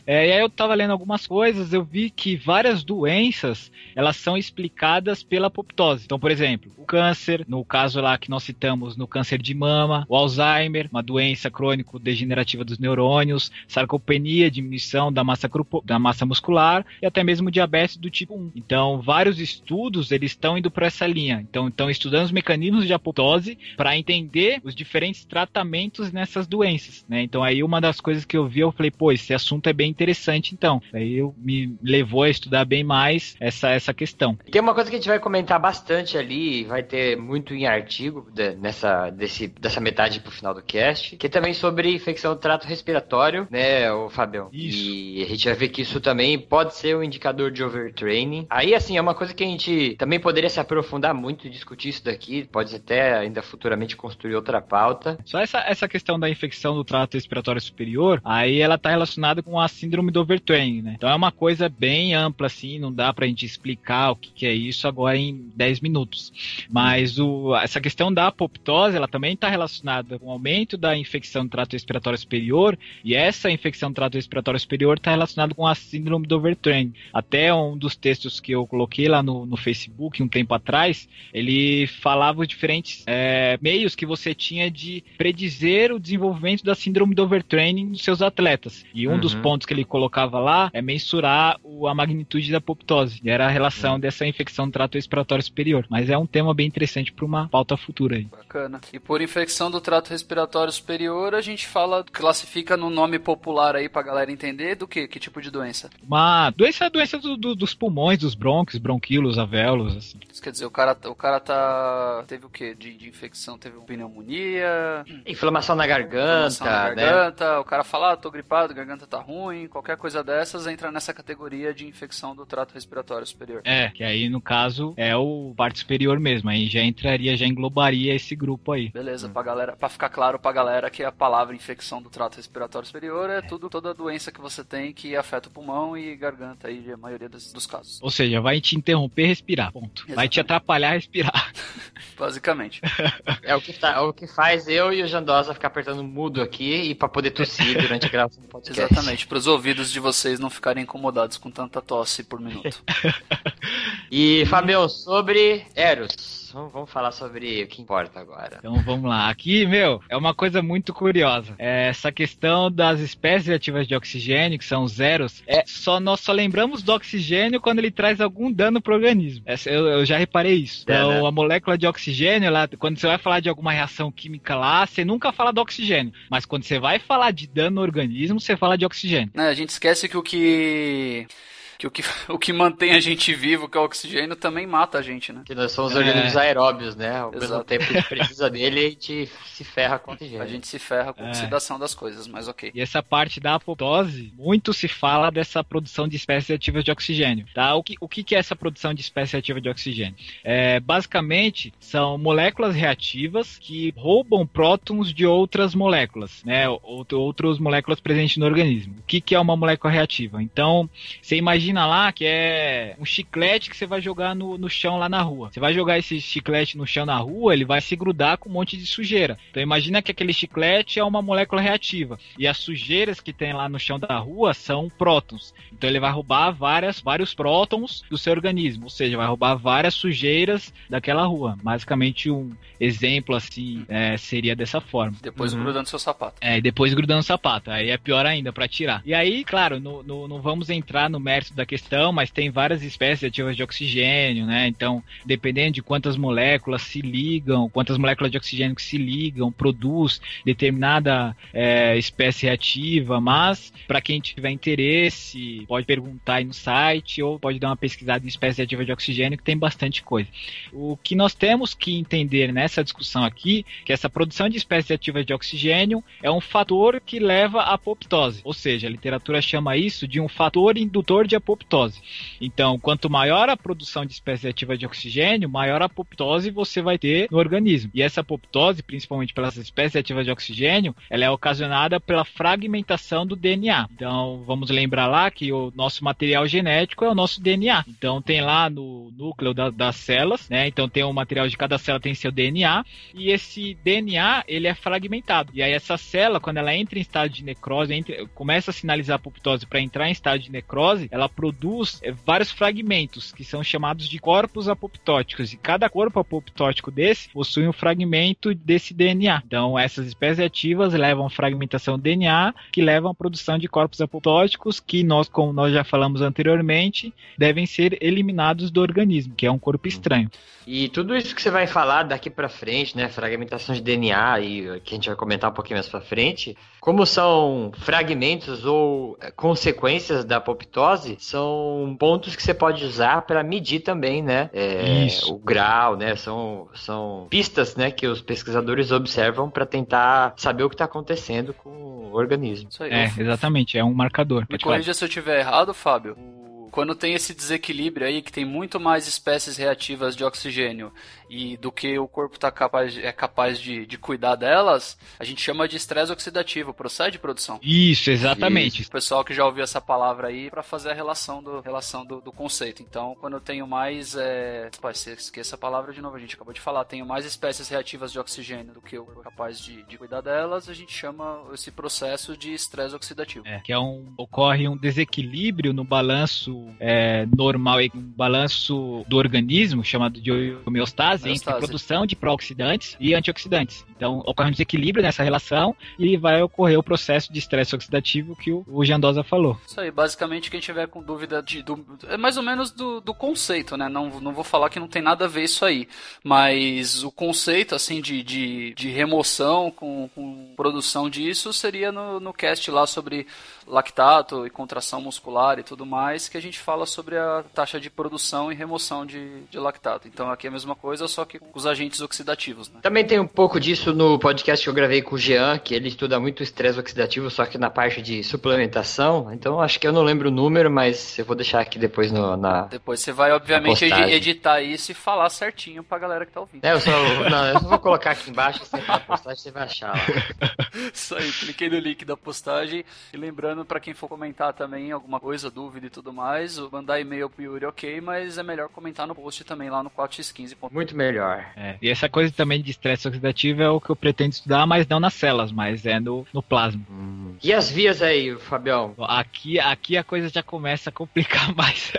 É, e aí eu tava lendo algumas coisas, eu vi que várias doenças, elas são explicadas pela apoptose. Então, por exemplo, o câncer, no caso lá que nós citamos, no câncer de mama, o Alzheimer, uma doença crônico-degenerativa dos neurônios, sarcopenia, diminuição da massa, da massa muscular e até mesmo diabetes do tipo 1. Então, vários estudos eles estão indo para essa linha. Então, estão estudando os mecanismos de apoptose para entender os diferentes tratamentos nessas doenças, né? Então, aí uma das coisas que eu vi, eu falei, pô, esse assunto é bem interessante, então. Aí eu me levou a estudar bem mais essa essa questão. Tem uma coisa que a gente vai comentar bastante ali, vai ter muito em artigo de, nessa desse, dessa metade pro final do cast, que é também sobre infecção do trato respiratório, né, o Fabião? Isso. E a gente vai ver que isso também pode ser um indicador de overtraining. Aí, assim, é uma coisa que a gente também poderia se aprofundar muito e discutir isso daqui, pode até ainda futuramente construir outra pauta. Só essa, essa questão da infecção do trato respiratório superior, aí ela tá relacionada com a síndrome do overtraining, né? Então é uma coisa bem ampla, assim, não dá pra gente explicar o que, que é isso agora em 10 minutos. Mas o, essa questão da apoptose, ela também está relacionada com o aumento da infecção do trato respiratório superior, e essa infecção do trato respiratório superior está relacionada com a síndrome do overtraining. Até um dos textos que eu coloquei lá no, no Facebook um tempo atrás, ele falava os diferentes é, meios que você tinha de predizer o desenvolvimento da síndrome do overtraining dos seus atletas. E um uhum. dos pontos que ele colocava lá é mensurar o, a magnitude da apoptose, e era a relação uhum. dessa infecção do trato respiratório superior. Mas é um tema bem interessante para uma pauta futura aí. Bacana. E por infecção do trato respiratório superior, a gente fala, classifica no nome popular aí pra galera entender do que? Que tipo de doença? Uma doença, doença do, do, dos pulmões, dos brônquios, bronquilos, alvéolos, assim. Isso quer dizer, o cara, o cara tá. Teve o que? De, de, infecção? Teve pneumonia? Inflamação na garganta. Inflamação na né? garganta. Né? O cara fala, ah, tô gripado, garganta tá ruim. Qualquer coisa dessas entra nessa categoria de infecção do trato respiratório superior. É, que aí no caso é o parte superior mesmo. Aí já entraria, já englobaria esse grupo aí. Beleza, hum. pra galera, pra ficar claro pra galera que a palavra infecção do trato respiratório superior é, é. tudo, toda doença que você tem que afeta o pulmão e garganta aí, a maioria dos, dos casos. Ou seja, vai te interromper respirar, ponto. Exatamente. Vai te atrapalhar respirar. Basicamente. É o que, tá, é o que faz eu e o Jandosa ficar apertando mudo aqui e pra poder tossir durante a gravação do podcast. Exatamente, para os ouvidos de vocês não ficarem incomodados com tanta tosse por minuto. E, Fabião, sobre Eros. Vamos, vamos falar sobre o que importa agora. Então vamos lá. Aqui, meu, é uma coisa muito curiosa. É essa questão das espécies ativas de oxigênio, que são zeros, é só nós só lembramos do oxigênio quando ele traz algum dano pro organismo. Essa, eu, eu já reparei isso. É, Então, né? a molécula de oxigênio, ela, quando você vai falar de alguma reação química lá, você nunca fala do oxigênio. Mas quando você vai falar de dano no organismo, você fala de oxigênio. Né, a gente esquece que o que. Que o, que o que mantém a gente vivo, que é o oxigênio, também mata a gente, né? Que nós somos É. organismos aeróbios, né? Ao mesmo tempo que a gente precisa dele, a gente se ferra com o A oxigênio. gente se ferra com a É. oxidação das coisas, mas ok. E essa parte da apoptose, muito se fala dessa produção de espécies ativas de oxigênio. Tá? O, que, o que é essa produção de espécie ativa de oxigênio? É, basicamente, são moléculas reativas que roubam prótons de outras moléculas, né? Out, outras moléculas presentes no organismo. O que, que é uma molécula reativa? Então, você imagina lá que é um chiclete que você vai jogar no, no chão lá na rua. Você vai jogar esse chiclete no chão na rua, ele vai se grudar com um monte de sujeira. Então imagina que aquele chiclete é uma molécula reativa. E as sujeiras que tem lá no chão da rua são prótons. Então ele vai roubar várias, vários prótons do seu organismo. Ou seja, vai roubar várias sujeiras daquela rua. Basicamente um exemplo assim é, seria dessa forma. Depois Uhum. grudando seu sapato. É, depois grudando o sapato. Aí é pior ainda pra tirar. E aí, claro, no- no- não vamos entrar no mérito da questão, mas tem várias espécies ativas de oxigênio, né? Então, dependendo de quantas moléculas se ligam, quantas moléculas de oxigênio que se ligam, produz determinada é, espécie reativa. Mas, para quem tiver interesse, pode perguntar aí no site ou pode dar uma pesquisada em espécies ativas de oxigênio, que tem bastante coisa. O que nós temos que entender nessa discussão aqui, que essa produção de espécies ativas de oxigênio é um fator que leva à apoptose, ou seja, a literatura chama isso de um fator indutor de apoptose. Então, quanto maior a produção de espécies ativas de oxigênio, maior a apoptose você vai ter no organismo. E essa apoptose, principalmente pelas espécies ativas de oxigênio, ela é ocasionada pela fragmentação do DNA. Então, vamos lembrar lá que o nosso material genético é o nosso DNA. Então, tem lá no núcleo da- das células, né? Então, tem o material de cada célula tem seu DNA e esse DNA ele é fragmentado. E aí essa célula, quando ela entra em estado de necrose, entra- começa a sinalizar a apoptose para entrar em estado de necrose, ela produz é, vários fragmentos que são chamados de corpos apoptóticos. E cada corpo apoptótico desse possui um fragmento desse DNA. Então essas espécies ativas levam fragmentação do DNA, que levam à produção de corpos apoptóticos que nós, como nós já falamos anteriormente, devem ser eliminados do organismo, que é um corpo estranho. E tudo isso que você vai falar daqui pra frente, né, fragmentação de DNA e que a gente vai comentar um pouquinho mais pra frente, como são fragmentos ou eh, consequências da apoptose, são pontos que você pode usar para medir também, né, é, Isso. o grau, né, são, são pistas, né, que os pesquisadores observam para tentar saber o que está acontecendo com o organismo. Isso aí. É, exatamente, é um marcador. Me corrija se eu estiver errado, Fábio. O- Quando tem esse desequilíbrio aí, que tem muito mais espécies reativas de oxigênio e do que o corpo tá capaz, é capaz de, de cuidar delas, a gente chama de estresse oxidativo, procede produção. Isso, exatamente. O pessoal que já ouviu essa palavra aí para fazer a relação do, relação do, do conceito. Então, quando eu tenho mais. É... Pô, você esqueça a palavra de novo, a gente acabou de falar. Tenho mais espécies reativas de oxigênio do que eu sou capaz de, de cuidar delas, a gente chama esse processo de estresse oxidativo. É, que é um, ocorre um desequilíbrio no balanço é, normal, e um balanço do organismo, chamado de homeostase, entre Homeostase. produção de pró-oxidantes e antioxidantes. Então, ocorre um desequilíbrio nessa relação e vai ocorrer o processo de estresse oxidativo que o, o Jandosa falou. Isso aí, basicamente quem tiver com dúvida de, do, é mais ou menos do, do conceito, né? Não, não vou falar que não tem nada a ver isso aí, mas o conceito assim de, de, de remoção com, com produção disso seria no, no cast lá sobre lactato e contração muscular e tudo mais, que a gente fala sobre a taxa de produção e remoção de, de lactato. Então aqui é a mesma coisa, só que com os agentes oxidativos, né? Também tem um pouco disso no podcast que eu gravei com o Jean, que ele estuda muito estresse oxidativo, só que na parte de suplementação. Então acho que eu não lembro o número, mas eu vou deixar aqui depois no, na. Depois você vai, obviamente, editar isso e falar certinho pra galera que tá ouvindo. É, eu só, não, eu só vou colocar aqui embaixo, você vai postagem, você vai achar lá. Isso aí, cliquei no link da postagem. E lembrando, para quem for comentar também alguma coisa, dúvida e tudo mais, mandar e-mail pro Yuri, ok, mas é melhor comentar no post também lá no 4x15. Muito melhor. É, e essa coisa também de estresse oxidativo é o que eu pretendo estudar, mas não nas células, mas é no, no plasma. Hum. E as vias aí, Fabião? Aqui, aqui a coisa já começa a complicar mais.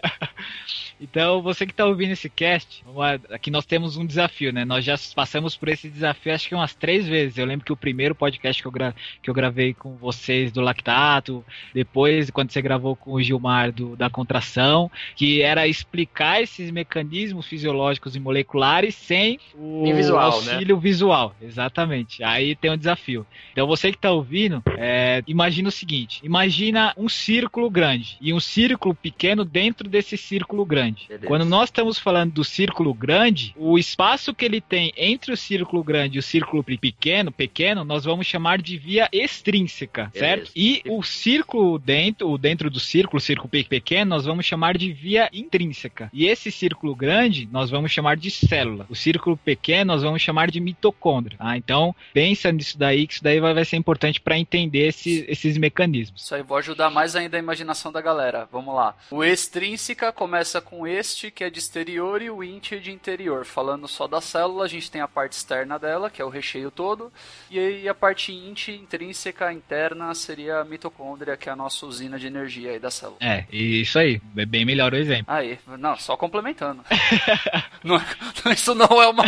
Então, você que está ouvindo esse cast, aqui nós temos um desafio, né? Nós já passamos por esse desafio acho que umas três vezes. Eu lembro que o primeiro podcast que eu, gra que eu gravei com vocês do Lactato, depois quando você gravou com o Gilmar do, da contração, que era explicar esses mecanismos fisiológicos e moleculares sem o visual, né? auxílio né? visual. Exatamente. Aí tem um desafio. Então, você que está ouvindo, é, imagina o seguinte: imagina um círculo grande e um círculo pequeno dentro desse círculo grande grande. Beleza. Quando nós estamos falando do círculo grande, o espaço que ele tem entre o círculo grande e o círculo pequeno, pequeno, nós vamos chamar de via extrínseca, Beleza. certo? E o círculo dentro, o dentro do círculo, o círculo pequeno, nós vamos chamar de via intrínseca. E esse círculo grande, nós vamos chamar de célula. O círculo pequeno, nós vamos chamar de mitocôndria. Tá? Então, pensa nisso daí, que isso daí vai, vai ser importante para entender esse, esses mecanismos. Isso aí, vou ajudar mais ainda a imaginação da galera. Vamos lá. O extrínseca começa com com este, que é de exterior, e o int de interior. Falando só da célula, a gente tem a parte externa dela, que é o recheio todo, e aí a parte int, intrínseca, interna, seria a mitocôndria, que é a nossa usina de energia aí da célula. É, isso aí. É bem melhor o exemplo. Aí, não, só complementando. não, isso, não é uma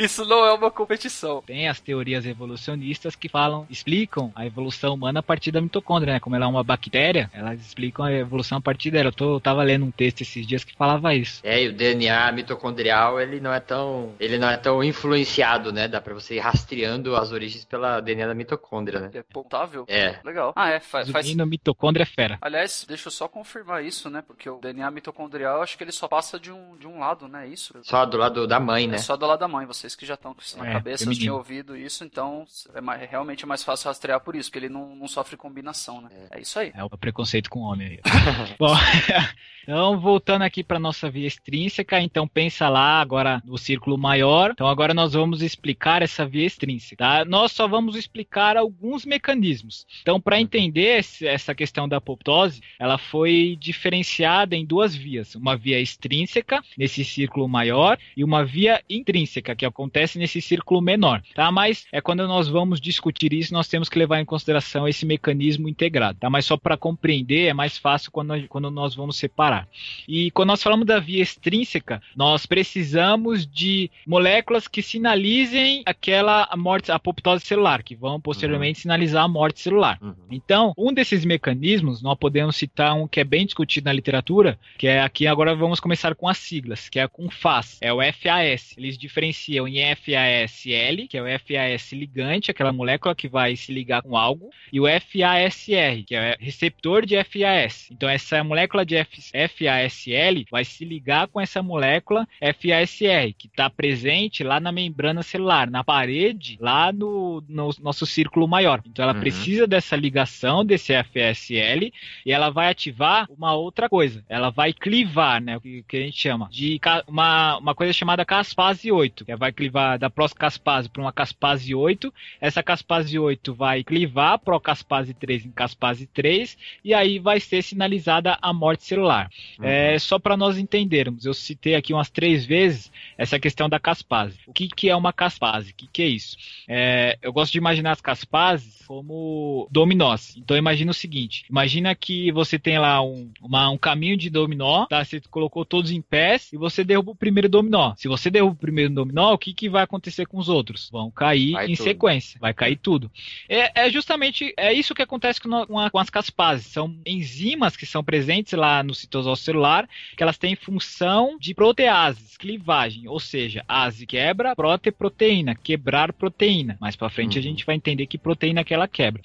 isso não é uma competição. Tem as teorias evolucionistas que falam, explicam a evolução humana a partir da mitocôndria, né? Como ela é uma bactéria, elas explicam a evolução a partir dela. Eu, tô, eu tava lendo um texto esses dias que falava isso. É, e o DNA mitocondrial, ele não é tão, ele não é tão influenciado, né? Dá pra você ir rastreando as origens pela DNA da mitocôndria, né? É pontável? É. Legal. Ah, é, faz... faz... mitocôndria é fera. Aliás, deixa eu só confirmar isso, né? Porque o DNA mitocondrial, acho que ele só passa de um, de um lado, né? Isso. Só do lado da mãe, né? É só do lado da mãe. Vocês que já estão com isso na é, cabeça, tinham ouvido isso, então é mais, realmente é mais fácil rastrear por isso, porque ele não, não sofre combinação, né? É. é isso aí. É o preconceito com o homem aí. Bom, então voltando aqui para nossa via extrínseca, então pensa lá agora no círculo maior. Então agora nós vamos explicar essa via extrínseca. Tá? Nós só vamos explicar alguns mecanismos. Então para entender essa questão da apoptose, ela foi diferenciada em duas vias: uma via extrínseca nesse círculo maior e uma via intrínseca que acontece nesse círculo menor. Tá? Mas é quando nós vamos discutir isso, nós temos que levar em consideração esse mecanismo integrado. Tá? Mas só para compreender é mais fácil quando, quando nós vamos separar. E quando nós falamos da via extrínseca, nós precisamos de moléculas que sinalizem aquela morte, apoptose celular, que vão posteriormente uhum. sinalizar a morte celular. Uhum. Então, um desses mecanismos, nós podemos citar um que é bem discutido na literatura, que é aqui agora vamos começar com as siglas, que é com FAS, é o FAS. Eles diferenciam em FASL, que é o FAS ligante, aquela molécula que vai se ligar com algo, e o FASR, que é receptor de FAS. Então, essa molécula de FASL vai se ligar com essa molécula FASR, que está presente lá na membrana celular, na parede, lá no, no nosso círculo maior. Então ela uhum. precisa dessa ligação desse FASL e ela vai ativar uma outra coisa. Ela vai clivar, né? O que, a gente chama de uma, uma coisa chamada caspase 8, que vai clivar da proscaspase para uma caspase 8. Essa caspase 8 vai clivar procaspase 3 em caspase 3 e aí vai ser sinalizada a morte celular. Uhum. É só para nós entender entendermos, eu citei aqui umas três vezes essa questão da caspase. O que, que é uma caspase? O que, que é isso? É, eu gosto de imaginar as caspases como dominós. Então imagina o seguinte: imagina que você tem lá um, uma, um caminho de dominó, tá? Você colocou todos em pés e você derruba o primeiro dominó. Se você derruba o primeiro dominó, o que, que vai acontecer com os outros? Vão cair vai em tudo. sequência, vai cair tudo. É, é, justamente é isso que acontece com, com, com as caspases. São enzimas que são presentes lá no citosol celular, que elas têm função de proteases, clivagem, ou seja, ase quebra, prote proteína, quebrar proteína. Mais para frente uhum. a gente vai entender que proteína é aquela quebra.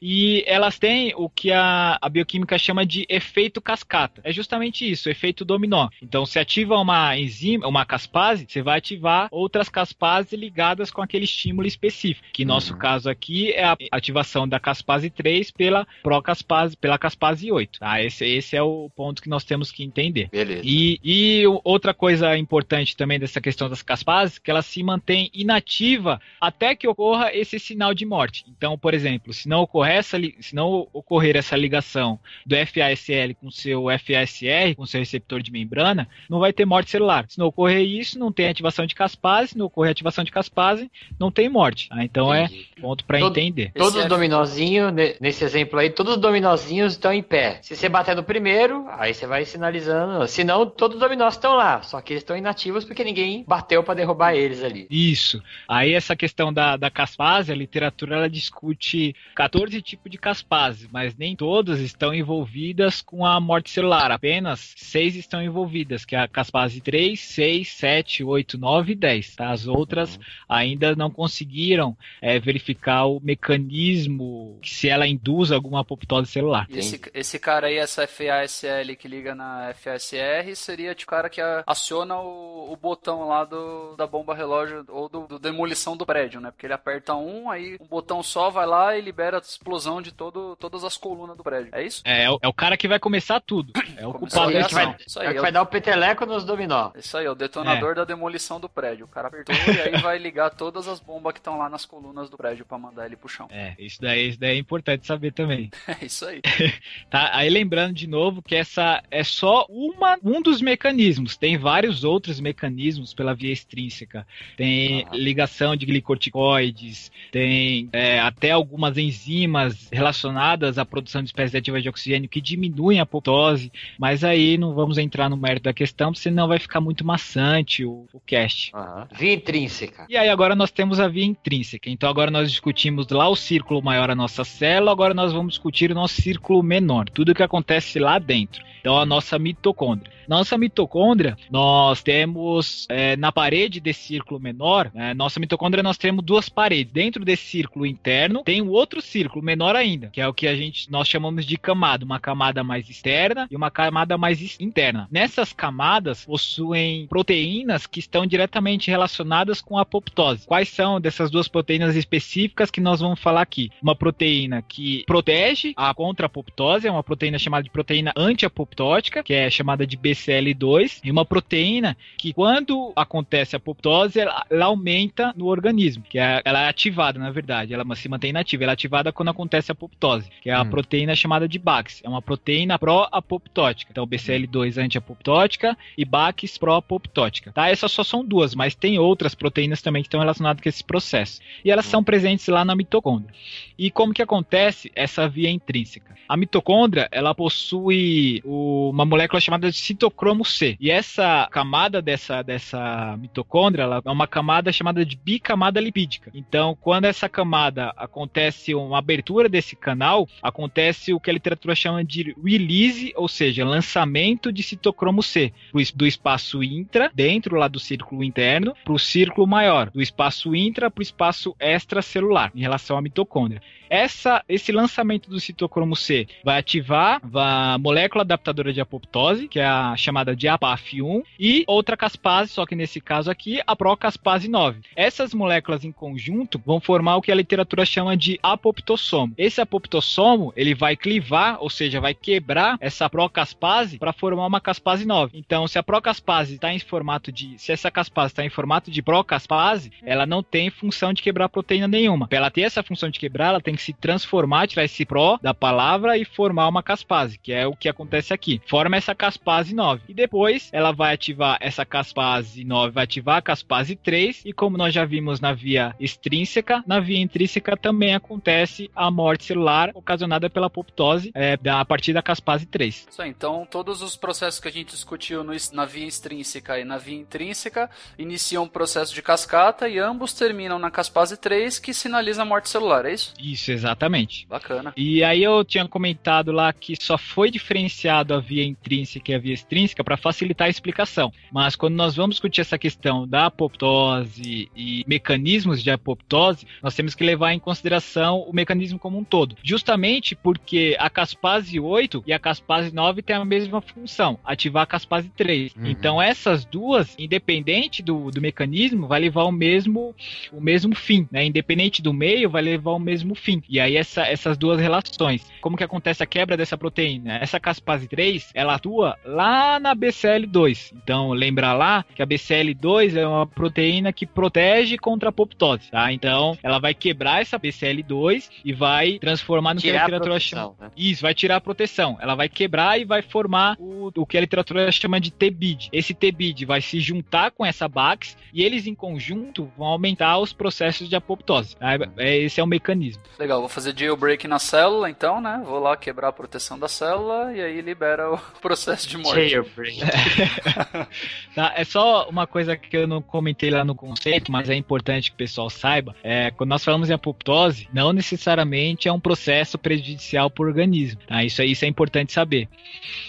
E elas têm o que a, a bioquímica chama de efeito cascata. É justamente isso, efeito dominó. Então, se ativa uma enzima, uma caspase, você vai ativar outras caspases ligadas com aquele estímulo específico. Que no nosso uhum. caso aqui é a ativação da caspase 3 pela procaspase, pela caspase 8. Tá? Esse, esse é o ponto que nós temos que entender. Entender. Beleza. E, e outra coisa importante também dessa questão das caspases, que ela se mantém inativa até que ocorra esse sinal de morte. Então, por exemplo, se não ocorrer essa, se não ocorrer essa ligação do FASL com seu FASR, com seu receptor de membrana, não vai ter morte celular. Se não ocorrer isso, não tem ativação de caspase, se não ocorrer ativação de caspase, não tem morte. Ah, então é Entendi. é ponto para entender. Todos os é- dominozinhos, ne- nesse exemplo aí, todos os dominozinhos estão em pé. Se você bater no primeiro, aí você vai sinalizando. Não, todos os dominós estão lá. Só que eles estão inativos porque ninguém bateu pra derrubar eles ali. Isso. Aí essa questão da, da caspase, a literatura ela discute 14 tipos de caspase, mas nem todas estão envolvidas com a morte celular. Apenas seis estão envolvidas, que é a caspase 3, 6, 7, 8, 9 e 10. tá? As outras ainda não conseguiram é, verificar o mecanismo que se ela induz alguma apoptose celular. E esse, esse cara aí, essa FASL que liga na FASR, seria tipo o cara que aciona o, o botão lá do, da bomba relógio ou do, do demolição do prédio, né? Porque ele aperta um, aí um botão só vai lá e libera a explosão de todo, todas as colunas do prédio. É isso? É, é o- é o cara que vai começar tudo. É o culpado É que vai, Isso aí, é o que vai dar o peteleco nos dominó. Isso aí, é o detonador da demolição do prédio. O cara apertou e aí vai ligar todas as bombas que estão lá nas colunas do prédio pra mandar ele pro chão. É, isso daí, isso daí é importante saber também. É isso aí. Tá? Aí lembrando de novo que essa é só uma, um dos mecanismos. Tem vários outros mecanismos pela via extrínseca. Tem Ah. ligação de glicorticoides, tem é, até algumas enzimas relacionadas à produção de espécies ativas de oxigênio que diminuem a apoptose, mas aí não vamos entrar no mérito da questão, senão vai ficar muito maçante o, o cast. Via intrínseca. E aí agora nós temos a via intrínseca. Então agora nós discutimos lá o círculo maior a nossa célula, agora nós vamos discutir o nosso círculo menor, tudo que acontece lá dentro. Então a nossa mitocôndria. Nossa mitocôndria, nós temos é, na parede desse círculo menor, é, nossa mitocôndria nós temos duas paredes. Dentro desse círculo interno tem um outro círculo menor ainda, que é o que a gente nós chamamos de camada, uma camada mais externa e uma camada mais is- interna. Nessas camadas possuem proteínas que estão diretamente relacionadas com a apoptose. Quais são dessas duas proteínas específicas que nós vamos falar aqui? Uma proteína que protege a contra a apoptose, é uma proteína chamada de proteína antiapoptótica, que é chamada de BCL2, e uma proteína que quando acontece a apoptose, ela, ela aumenta no organismo, que é, ela é ativada, na verdade, ela se mantém inativa, ela é ativada quando acontece a apoptose, que é a Hum. proteína chamada de BAX, é uma proteína pró-apoptótica. Então, BCL2 anti-apoptótica e BAX pró-apoptótica. Tá? Essas só são duas, mas tem outras proteínas também que estão relacionadas com esse processo. E elas são presentes lá na mitocôndria. E como que acontece essa via intrínseca? A mitocôndria, ela possui uma molécula chamada de citocromo C. E essa camada dessa, dessa mitocôndria, ela é uma camada chamada de bicamada lipídica. Então, quando essa camada acontece uma abertura desse canal, acontece o que a literatura chama de release, ou seja, lançamento de citocromo C do espaço intra, dentro lá do círculo interno, para o círculo maior, do espaço intra para o espaço extracelular, em relação à mitocôndria. Essa, esse lançamento do citocromo C vai ativar a molécula adaptadora de apoptose, que é a chamada de APAF1, e outra caspase, só que nesse caso aqui, a procaspase 9. Essas moléculas em conjunto vão formar o que a literatura chama de apoptossomo. Esse apoptossomo, ele vai clivar, ou seja, vai quebrar essa procaspase para formar uma caspase 9. Então, se a procaspase está em formato de, se essa caspase está em formato de procaspase, ela não tem função de quebrar proteína nenhuma. Para ela ter essa função de quebrar, ela tem que se transformar, tirar esse pró da palavra e formar uma caspase, que é o que acontece aqui. Forma essa caspase 9. E depois ela vai ativar essa caspase 9, vai ativar a caspase 3 e como nós já vimos na via extrínseca, na via intrínseca também acontece a morte celular ocasionada pela apoptose é, da- a partir da caspase 3. Isso aí, então todos os processos que a gente discutiu no na via extrínseca e na via intrínseca iniciam um processo de cascata e ambos terminam na caspase 3, que sinaliza a morte celular, é isso? Isso, exatamente. Bacana. E aí eu tinha comentado lá que só foi diferenciado a via intrínseca e a via extrínseca para facilitar a explicação. Mas quando nós vamos discutir essa questão da apoptose e mecanismos de apoptose, nós temos que levar em consideração o mecanismo como um todo. Justamente porque a caspase 8 e a caspase 9 têm a mesma função, ativar a caspase 3. Uhum. Então essas duas, independente do, do mecanismo, vai levar o mesmo o mesmo fim, né? Independente do meio, vai levar o mesmo fim. Proteína. E aí essa, essas duas relações. Como que acontece a quebra dessa proteína? Essa caspase 3, ela atua lá na BCL2. Então, lembra lá que a BCL2 é uma proteína que protege contra a apoptose, tá? Então, ela vai quebrar essa BCL2 e vai transformar no Tirar que a literatura a proteção, chama. né? Isso, vai tirar a proteção. Ela vai quebrar e vai formar o, o que a literatura chama de T-bid. Esse T-bid vai se juntar com essa BAX e eles em conjunto vão aumentar os processos de apoptose. tá? É, esse é o mecanismo. Legal, vou fazer jailbreak na célula, então, né? Vou lá quebrar a proteção da célula e aí libera o processo de morte. Jailbreak. Tá? É só uma coisa que eu não comentei lá no conceito, mas é importante que o pessoal saiba. É, quando nós falamos em apoptose, não necessariamente é um processo prejudicial para o organismo. Tá? Isso, é- isso é importante saber.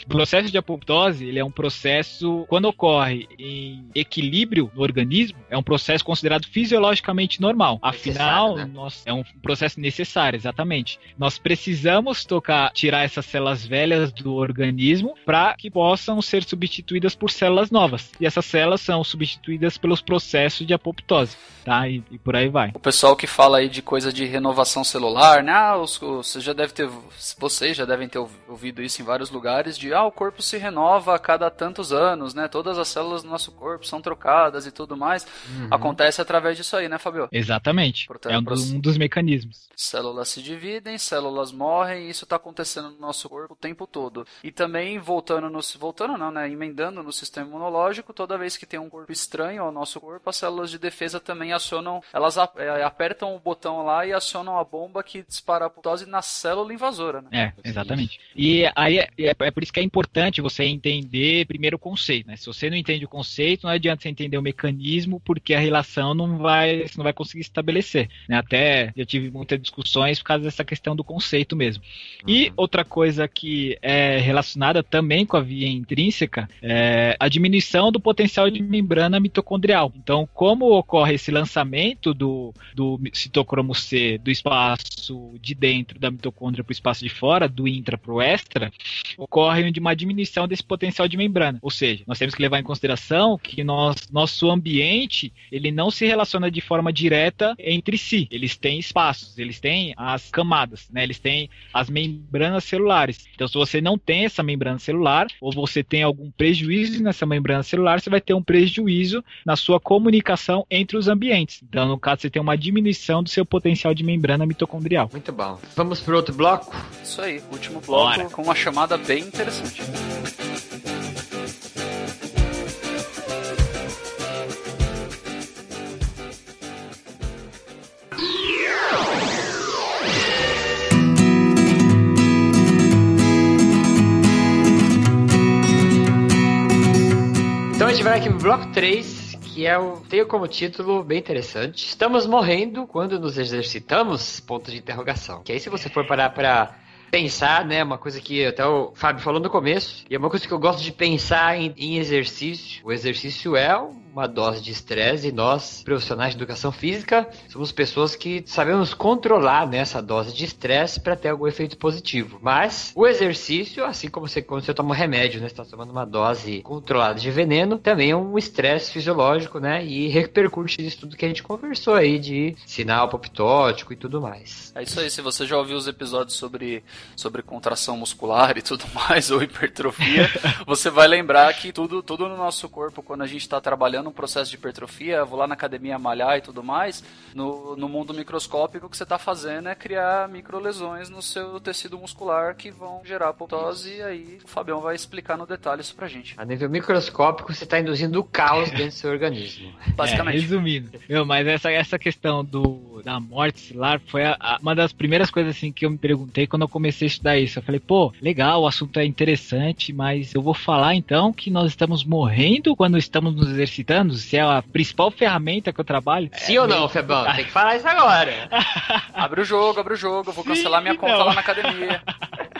O processo de apoptose ele é um processo, quando ocorre em equilíbrio no organismo, é um processo considerado fisiologicamente normal. Afinal, né? nós, é um processo necessário, exatamente. Nós precisamos tocar, tirar essas células velhas do organismo para que possam ser substituídas por células novas. E essas células são substituídas pelos processos de apoptose, tá? E, e por aí vai. O pessoal que fala aí de coisa de renovação celular, né? Ah, os, você já deve ter, vocês já devem ter ouv- ouvido isso em vários lugares de ah, o corpo se renova a cada tantos anos, né? Todas as células do nosso corpo são trocadas e tudo mais. Acontece através disso aí, né, Fabio? Exatamente. Portanto, é um, proce- do- um dos mecanismos. Células se dividem, células morrem, e isso está acontecendo no nosso corpo o tempo todo. E também voltando no voltando não, né, emendando no sistema imunológico, toda vez que tem um corpo estranho ao nosso corpo, as células de defesa também acionam, elas é, apertam o botão lá e acionam a bomba que dispara a apoptose na célula invasora, né? É, exatamente. E aí é, é- é por isso que é importante você entender primeiro o conceito, né? Se você não entende o conceito, não adianta você entender o mecanismo, porque a relação não vai, você não vai conseguir estabelecer. Né? Até já tive muitas discussões por causa dessa questão do conceito mesmo. E outra coisa que é relacionada também com a via intrínseca é a diminuição do potencial de membrana mitocondrial. Então, como ocorre esse lançamento do, do citocromo C do espaço de dentro da mitocôndria para o espaço de fora, do intra para o extra, ocorre uma diminuição desse potencial de membrana. Ou seja, nós temos que levar em consideração que nós, nosso ambiente ele não se relaciona de forma direta entre si. Eles têm espaços, eles têm as camadas, né? eles têm as membranas celulares. Então, se você não tem essa membrana celular, ou você tem algum prejuízo nessa membrana celular, você vai ter um prejuízo na sua comunicação entre os ambientes. Então, no caso, você tem uma diminuição do seu potencial de membrana mitocondrial. Muito bom. Vamos pro outro bloco? Isso aí, último bloco Bora. com uma chamada bem interessante. Vai aqui pro bloco 3, que é o tem como título bem interessante. Estamos morrendo quando nos exercitamos? Ponto de interrogação. Que aí se você for parar pra pensar, né, uma coisa que até o Fábio falou no começo, e é uma coisa que eu gosto de pensar em, em exercício. O exercício é uma dose de estresse e nós, profissionais de educação física, somos pessoas que sabemos controlar né, essa dose de estresse para ter algum efeito positivo. Mas o exercício, assim como você, quando você toma um remédio, né, está tomando uma dose controlada de veneno, também é um estresse fisiológico, né, e repercute nisso tudo que a gente conversou aí de sinal apoptótico e tudo mais. É isso aí, se você já ouviu os episódios sobre, sobre contração muscular e tudo mais, ou hipertrofia, você vai lembrar que tudo, tudo no nosso corpo, quando a gente está trabalhando um processo de hipertrofia, vou lá na academia malhar e tudo mais, no, no mundo microscópico o que você está fazendo é criar microlesões no seu tecido muscular que vão gerar apoptose e aí o Fabião vai explicar no detalhe isso pra gente. A nível microscópico, você está induzindo o caos dentro do seu organismo. Basicamente. É, resumindo. Meu, mas essa, essa questão do, da morte celular foi a- a- uma das primeiras coisas assim que eu me perguntei quando eu comecei a estudar isso. Eu falei, pô, legal, o assunto é interessante, mas eu vou falar então que nós estamos morrendo quando estamos nos exercitando? Se é a principal ferramenta que eu trabalho? Sim ou não, Febão? Tem que falar isso agora. Abre o jogo, abre o jogo, vou Sim cancelar minha e conta não. lá na academia.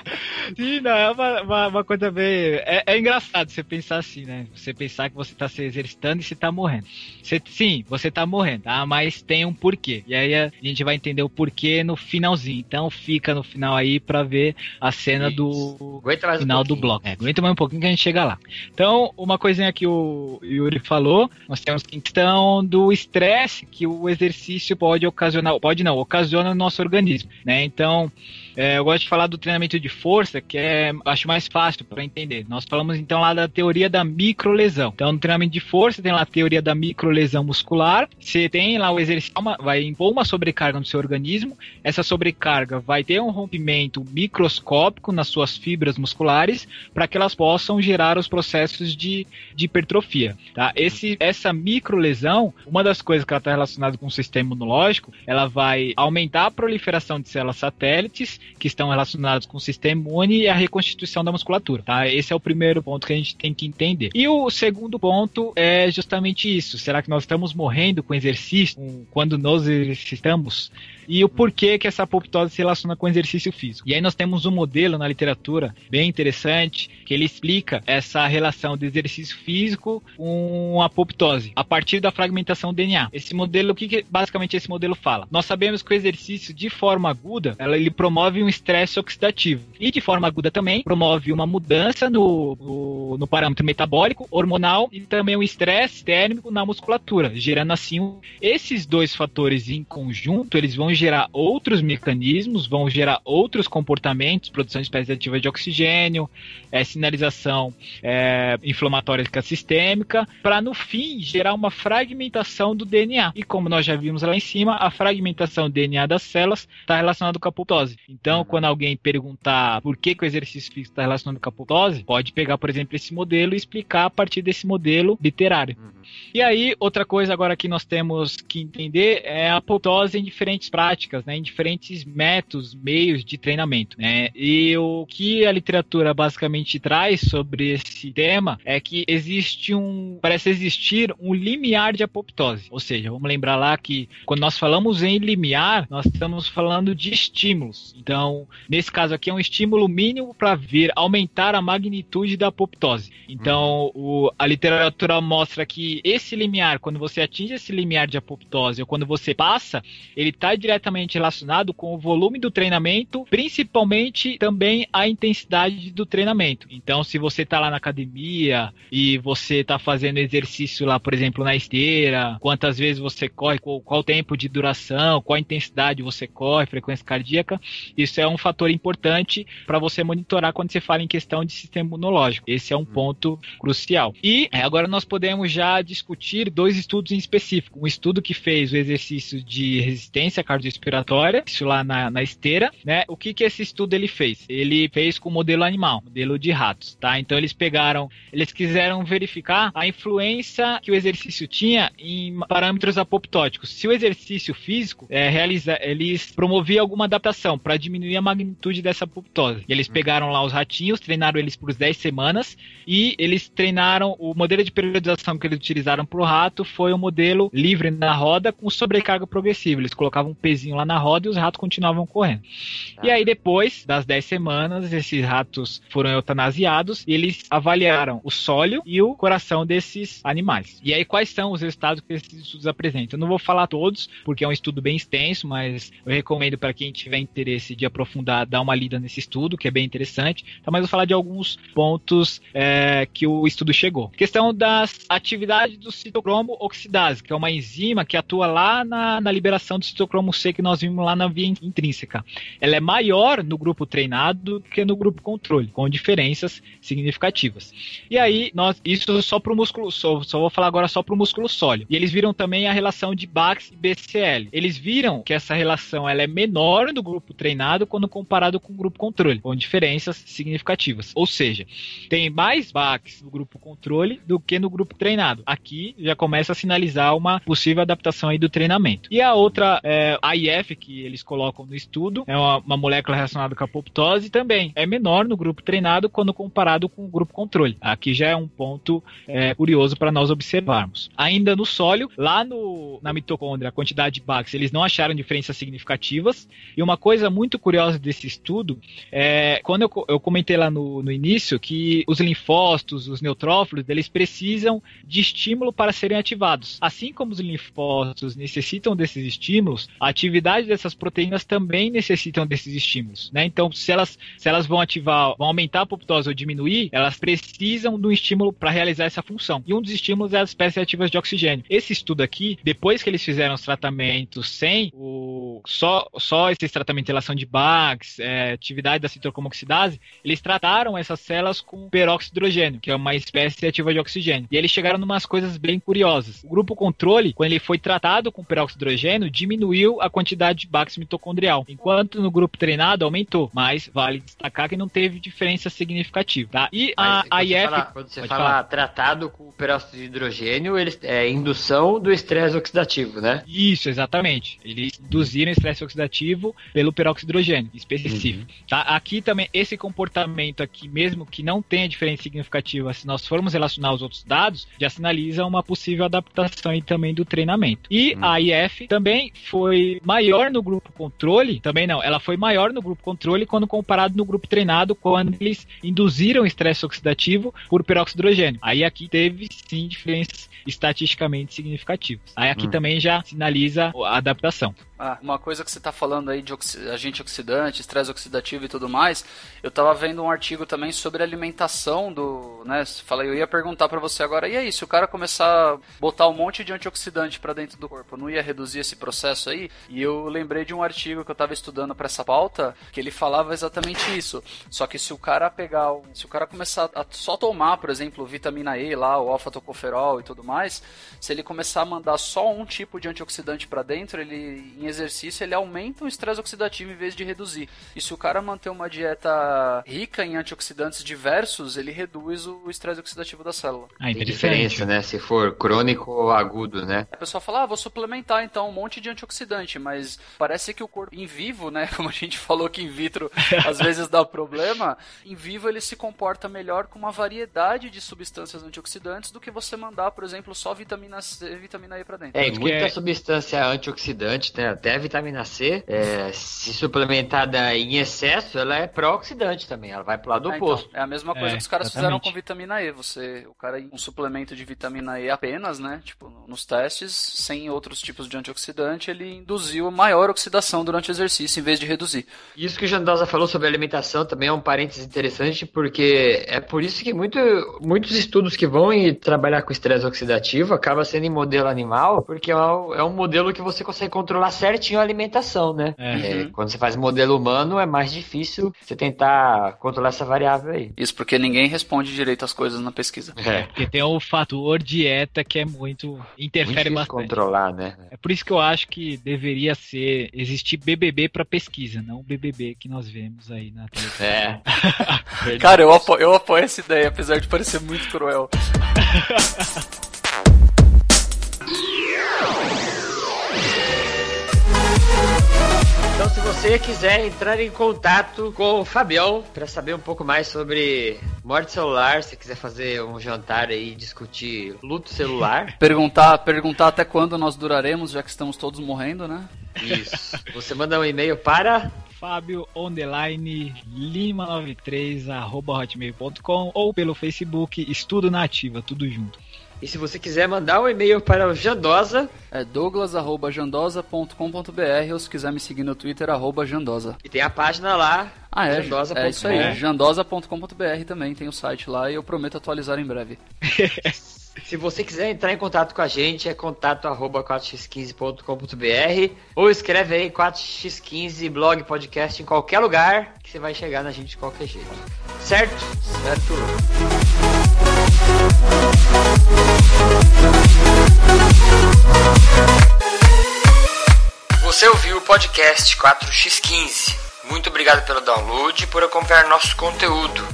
Sim, não, é uma, uma, uma coisa bem. É, é, engraçado você pensar assim, né? Você pensar que você tá se exercitando e você tá morrendo. Você, sim, você tá morrendo, tá? Mas tem um porquê. E aí a gente vai entender o porquê no finalzinho. Então fica no final aí pra ver a cena Isso. do final um do bloco. É, aguenta mais um pouquinho que a gente chega lá. Então, uma coisinha que o Yuri falou, nós temos questão do estresse que o exercício pode ocasionar, pode não, ocasiona no nosso organismo, né? Então, é, eu gosto de falar do treinamento de força, que é acho mais fácil para entender. Nós falamos então lá da teoria da microlesão. Então, no treinamento de força, tem lá a teoria da microlesão muscular. Você tem lá o exercício, vai impor uma sobrecarga no seu organismo. Essa sobrecarga vai ter um rompimento microscópico nas suas fibras musculares para que elas possam gerar os processos de, de hipertrofia. Tá? Esse, essa microlesão, uma das coisas que ela está relacionada com o sistema imunológico, ela vai aumentar a proliferação de células satélites que estão relacionados com o sistema imune e a reconstituição da musculatura, tá? Esse é o primeiro ponto que a gente tem que entender. E o segundo ponto é justamente isso. Será que nós estamos morrendo com exercício quando nos exercitamos? E o porquê que essa apoptose se relaciona com o exercício físico. E aí nós temos um modelo na literatura bem interessante que ele explica essa relação do exercício físico com a apoptose a partir da fragmentação do DNA. Esse modelo, o que, que basicamente esse modelo fala? Nós sabemos que o exercício de forma aguda, ele promove um estresse oxidativo e de forma aguda também promove uma mudança no, no, no parâmetro metabólico, hormonal e também um estresse térmico na musculatura, gerando assim esses dois fatores em conjunto, eles vão gerar outros mecanismos, vão gerar outros comportamentos, produção de espécies ativas de oxigênio, é, sinalização é, inflamatória sistêmica, para no fim gerar uma fragmentação do DNA. E como nós já vimos lá em cima, a fragmentação do DNA das células está relacionada com a apoptose. Então, uhum. quando alguém perguntar por que, que o exercício físico está relacionado com a apoptose, pode pegar, por exemplo, esse modelo e explicar a partir desse modelo literário. Uhum. E aí, outra coisa agora que nós temos que entender é a apoptose em diferentes práticas práticas, né, em diferentes métodos, meios de treinamento. Né? E o que a literatura basicamente traz sobre esse tema é que existe um, parece existir um limiar de apoptose. Ou seja, vamos lembrar lá que quando nós falamos em limiar, nós estamos falando de estímulos. Então, nesse caso aqui é um estímulo mínimo para vir aumentar a magnitude da apoptose. Então, o, a literatura mostra que esse limiar, quando você atinge esse limiar de apoptose ou quando você passa, ele está diretamente relacionado com o volume do treinamento, principalmente também a intensidade do treinamento. Então, se você está lá na academia e você está fazendo exercício lá, por exemplo, na esteira, quantas vezes você corre, qual, qual tempo de duração, qual intensidade você corre, frequência cardíaca, isso é um fator importante para você monitorar quando você fala em questão de sistema imunológico. Esse é um ponto crucial. E é, agora nós podemos já discutir dois estudos em específico. Um estudo que fez o exercício de resistência cardiovascular respiratória, isso lá na, na esteira, né? O que que esse estudo ele fez? Ele fez com modelo animal, modelo de ratos, tá? Então eles pegaram, eles quiseram verificar a influência que o exercício tinha em parâmetros apoptóticos. Se o exercício físico é, realiza, eles promoviam alguma adaptação para diminuir a magnitude dessa apoptose. E eles uhum. pegaram lá os ratinhos, treinaram eles por 10 semanas e eles treinaram o modelo de periodização que eles utilizaram para o rato foi o um modelo livre na roda com sobrecarga progressiva. Eles colocavam um pezinho lá na roda e os ratos continuavam correndo. Ah. E aí, depois das 10 semanas, esses ratos foram eutanasiados e eles avaliaram o sólio e o coração desses animais. E aí, quais são os resultados que esses estudos apresentam? Eu não vou falar todos, porque é um estudo bem extenso, mas eu recomendo para quem tiver interesse de aprofundar, dar uma lida nesse estudo, que é bem interessante. Então, mas eu vou falar de alguns pontos é, que o estudo chegou. Questão das atividades do citocromo oxidase, que é uma enzima que atua lá na, na liberação do citocromo C que nós vimos lá na via intrínseca. Ela é maior no grupo treinado do que no grupo controle, com diferenças significativas. E aí, nós, isso só para o músculo, só, só vou falar agora só para o músculo sólido. E eles viram também a relação de Bax e BCL. Eles viram que essa relação ela é menor no grupo treinado quando comparado com o grupo controle, com diferenças significativas. Ou seja, tem mais Bax no grupo controle do que no grupo treinado. Aqui já começa a sinalizar uma possível adaptação aí do treinamento. E a outra, é, a IF que eles colocam no estudo, é uma, uma molécula relacionada com a apoptose também. É menor no grupo treinado quando comparado com o grupo controle. Aqui já é um ponto é, curioso para nós observarmos. Ainda no sólio, lá no, na mitocôndria, a quantidade de Bax, eles não acharam diferenças significativas. E uma coisa muito curiosa desse estudo é quando eu, eu comentei lá no, no início que os linfócitos, os neutrófilos, eles precisam de estímulo para serem ativados. Assim como os linfócitos necessitam desses estímulos, a atividade dessas proteínas também necessitam desses estímulos. Né? Então, se elas, se elas vão ativar, vão aumentar a apoptose ou diminuir, elas precisam de um estímulo para realizar essa função. E um dos estímulos é as espécies ativas de oxigênio. Esse estudo aqui, depois que eles fizeram os tratamentos sem o só, só esses tratamentos de relação de Bax, é, atividade da citrocomoxidase, eles trataram essas células com peróxido de hidrogênio, que é uma espécie ativa de oxigênio. E eles chegaram numas coisas bem curiosas. O grupo controle, quando ele foi tratado com peróxido de hidrogênio, diminuiu a quantidade de Bax mitocondrial, enquanto no grupo treinado aumentou. Mas vale destacar que não teve diferença significativa. Tá? E a, a IF. Fala, quando você fala falar. tratado com peróxido de hidrogênio, eles, é indução do estresse oxidativo, né? Isso, exatamente. Eles induziram estresse oxidativo pelo peróxido de hidrogênio específico. Uhum. Tá? Aqui também, esse comportamento aqui, mesmo que não tenha diferença significativa, se nós formos relacionar os outros dados, já sinaliza uma possível adaptação e também do treinamento. E uhum. a IF também foi maior no grupo controle, também não, ela foi maior no grupo controle quando comparado no grupo treinado, quando eles induziram estresse oxidativo por peróxido de hidrogênio. Aí aqui teve sim diferenças estatisticamente significativas. Aí aqui hum. também já sinaliza a adaptação. Ah, uma coisa que você está falando aí de oxi agente oxidante, estresse oxidativo e tudo mais, eu estava vendo um artigo também sobre alimentação do, né, falei, eu ia perguntar para você agora, e aí, se o cara começar a botar um monte de antioxidante para dentro do corpo, não ia reduzir esse processo aí? E eu lembrei de um artigo que eu estava estudando para essa pauta, que ele falava exatamente isso. Só que se o cara pegar, se o cara começar a só tomar, por exemplo, vitamina E lá, o alfa-tocoferol e tudo mais, se ele começar a mandar só um tipo de antioxidante para dentro, ele em exercício ele aumenta o estresse oxidativo em vez de reduzir. E se o cara manter uma dieta rica em antioxidantes diversos, ele reduz o estresse oxidativo da célula. Ah, Tem diferença, né? Se for crônico ou agudo, né? A pessoa fala, ah, vou suplementar então um monte de antioxidante, mas parece que o corpo em vivo, né? Como a gente falou que in vitro às vezes dá problema, em vivo ele se comporta melhor com uma variedade de substâncias antioxidantes do que você mandar, por exemplo, só vitamina C e vitamina E para dentro. É, e muita é... substância antioxidante, né? Até a vitamina C, é, se suplementada em excesso, ela é pró-oxidante também, ela vai pro lado é, oposto. Então, é a mesma coisa é, que os caras exatamente. fizeram com vitamina E. Você, o cara, um suplemento de vitamina E apenas, né? Tipo, nos testes, sem outros tipos de antioxidante, ele induziu maior oxidação durante o exercício em vez de reduzir. Isso que o Jandosa falou sobre alimentação também é um parênteses interessante, porque é por isso que muito, muitos estudos que vão trabalhar com estresse oxidativo acaba sendo em modelo animal, porque é um modelo que você consegue controlar certo certinho a alimentação, né? É. Uhum. Quando você faz modelo humano, é mais difícil você tentar controlar essa variável aí. Isso porque ninguém responde direito as coisas na pesquisa. É. Porque tem o fator dieta que é muito. interfere muito bastante. controlar, né? É por isso que eu acho que deveria ser. existir BBB para pesquisa, não o BBB que nós vemos aí na televisão. É. Cara, eu apoio, eu apoio essa ideia, apesar de parecer muito cruel. Então, se você quiser entrar em contato com o Fabião para saber um pouco mais sobre morte celular, se quiser fazer um jantar aí discutir luto celular, perguntar, perguntar até quando nós duraremos, já que estamos todos morrendo, né? Isso. Você manda um e-mail para Fábio Underline Lima 93 arroba hotmail.com ou pelo Facebook Estudo Nativa, tudo junto. E se você quiser mandar um e-mail para o Jandosa, é douglas.jandosa.com.br ou se quiser me seguir no Twitter, arroba Jandosa. E tem a página lá, ah, é, jandosa. É isso aí, jandosa.com.br também tem o site lá e eu prometo atualizar em breve. Se você quiser entrar em contato com a gente, é contato arroba 4x15.com.br ou escreve aí 4x15 blog podcast em qualquer lugar que você vai chegar na gente de qualquer jeito. Certo? Certo. Você ouviu o podcast 4x15. Muito obrigado pelo download e por acompanhar nosso conteúdo.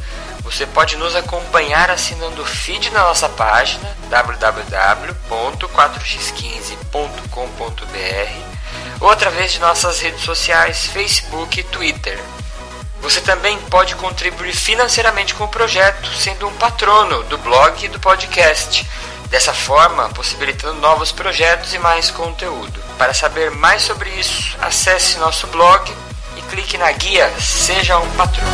Você pode nos acompanhar assinando o feed na nossa página www.4x15.com.br ou através de nossas redes sociais Facebook e Twitter. Você também pode contribuir financeiramente com o projeto, sendo um patrono do blog e do podcast. Dessa forma, possibilitando novos projetos e mais conteúdo. Para saber mais sobre isso, acesse nosso blog clique na guia Seja um Patrão.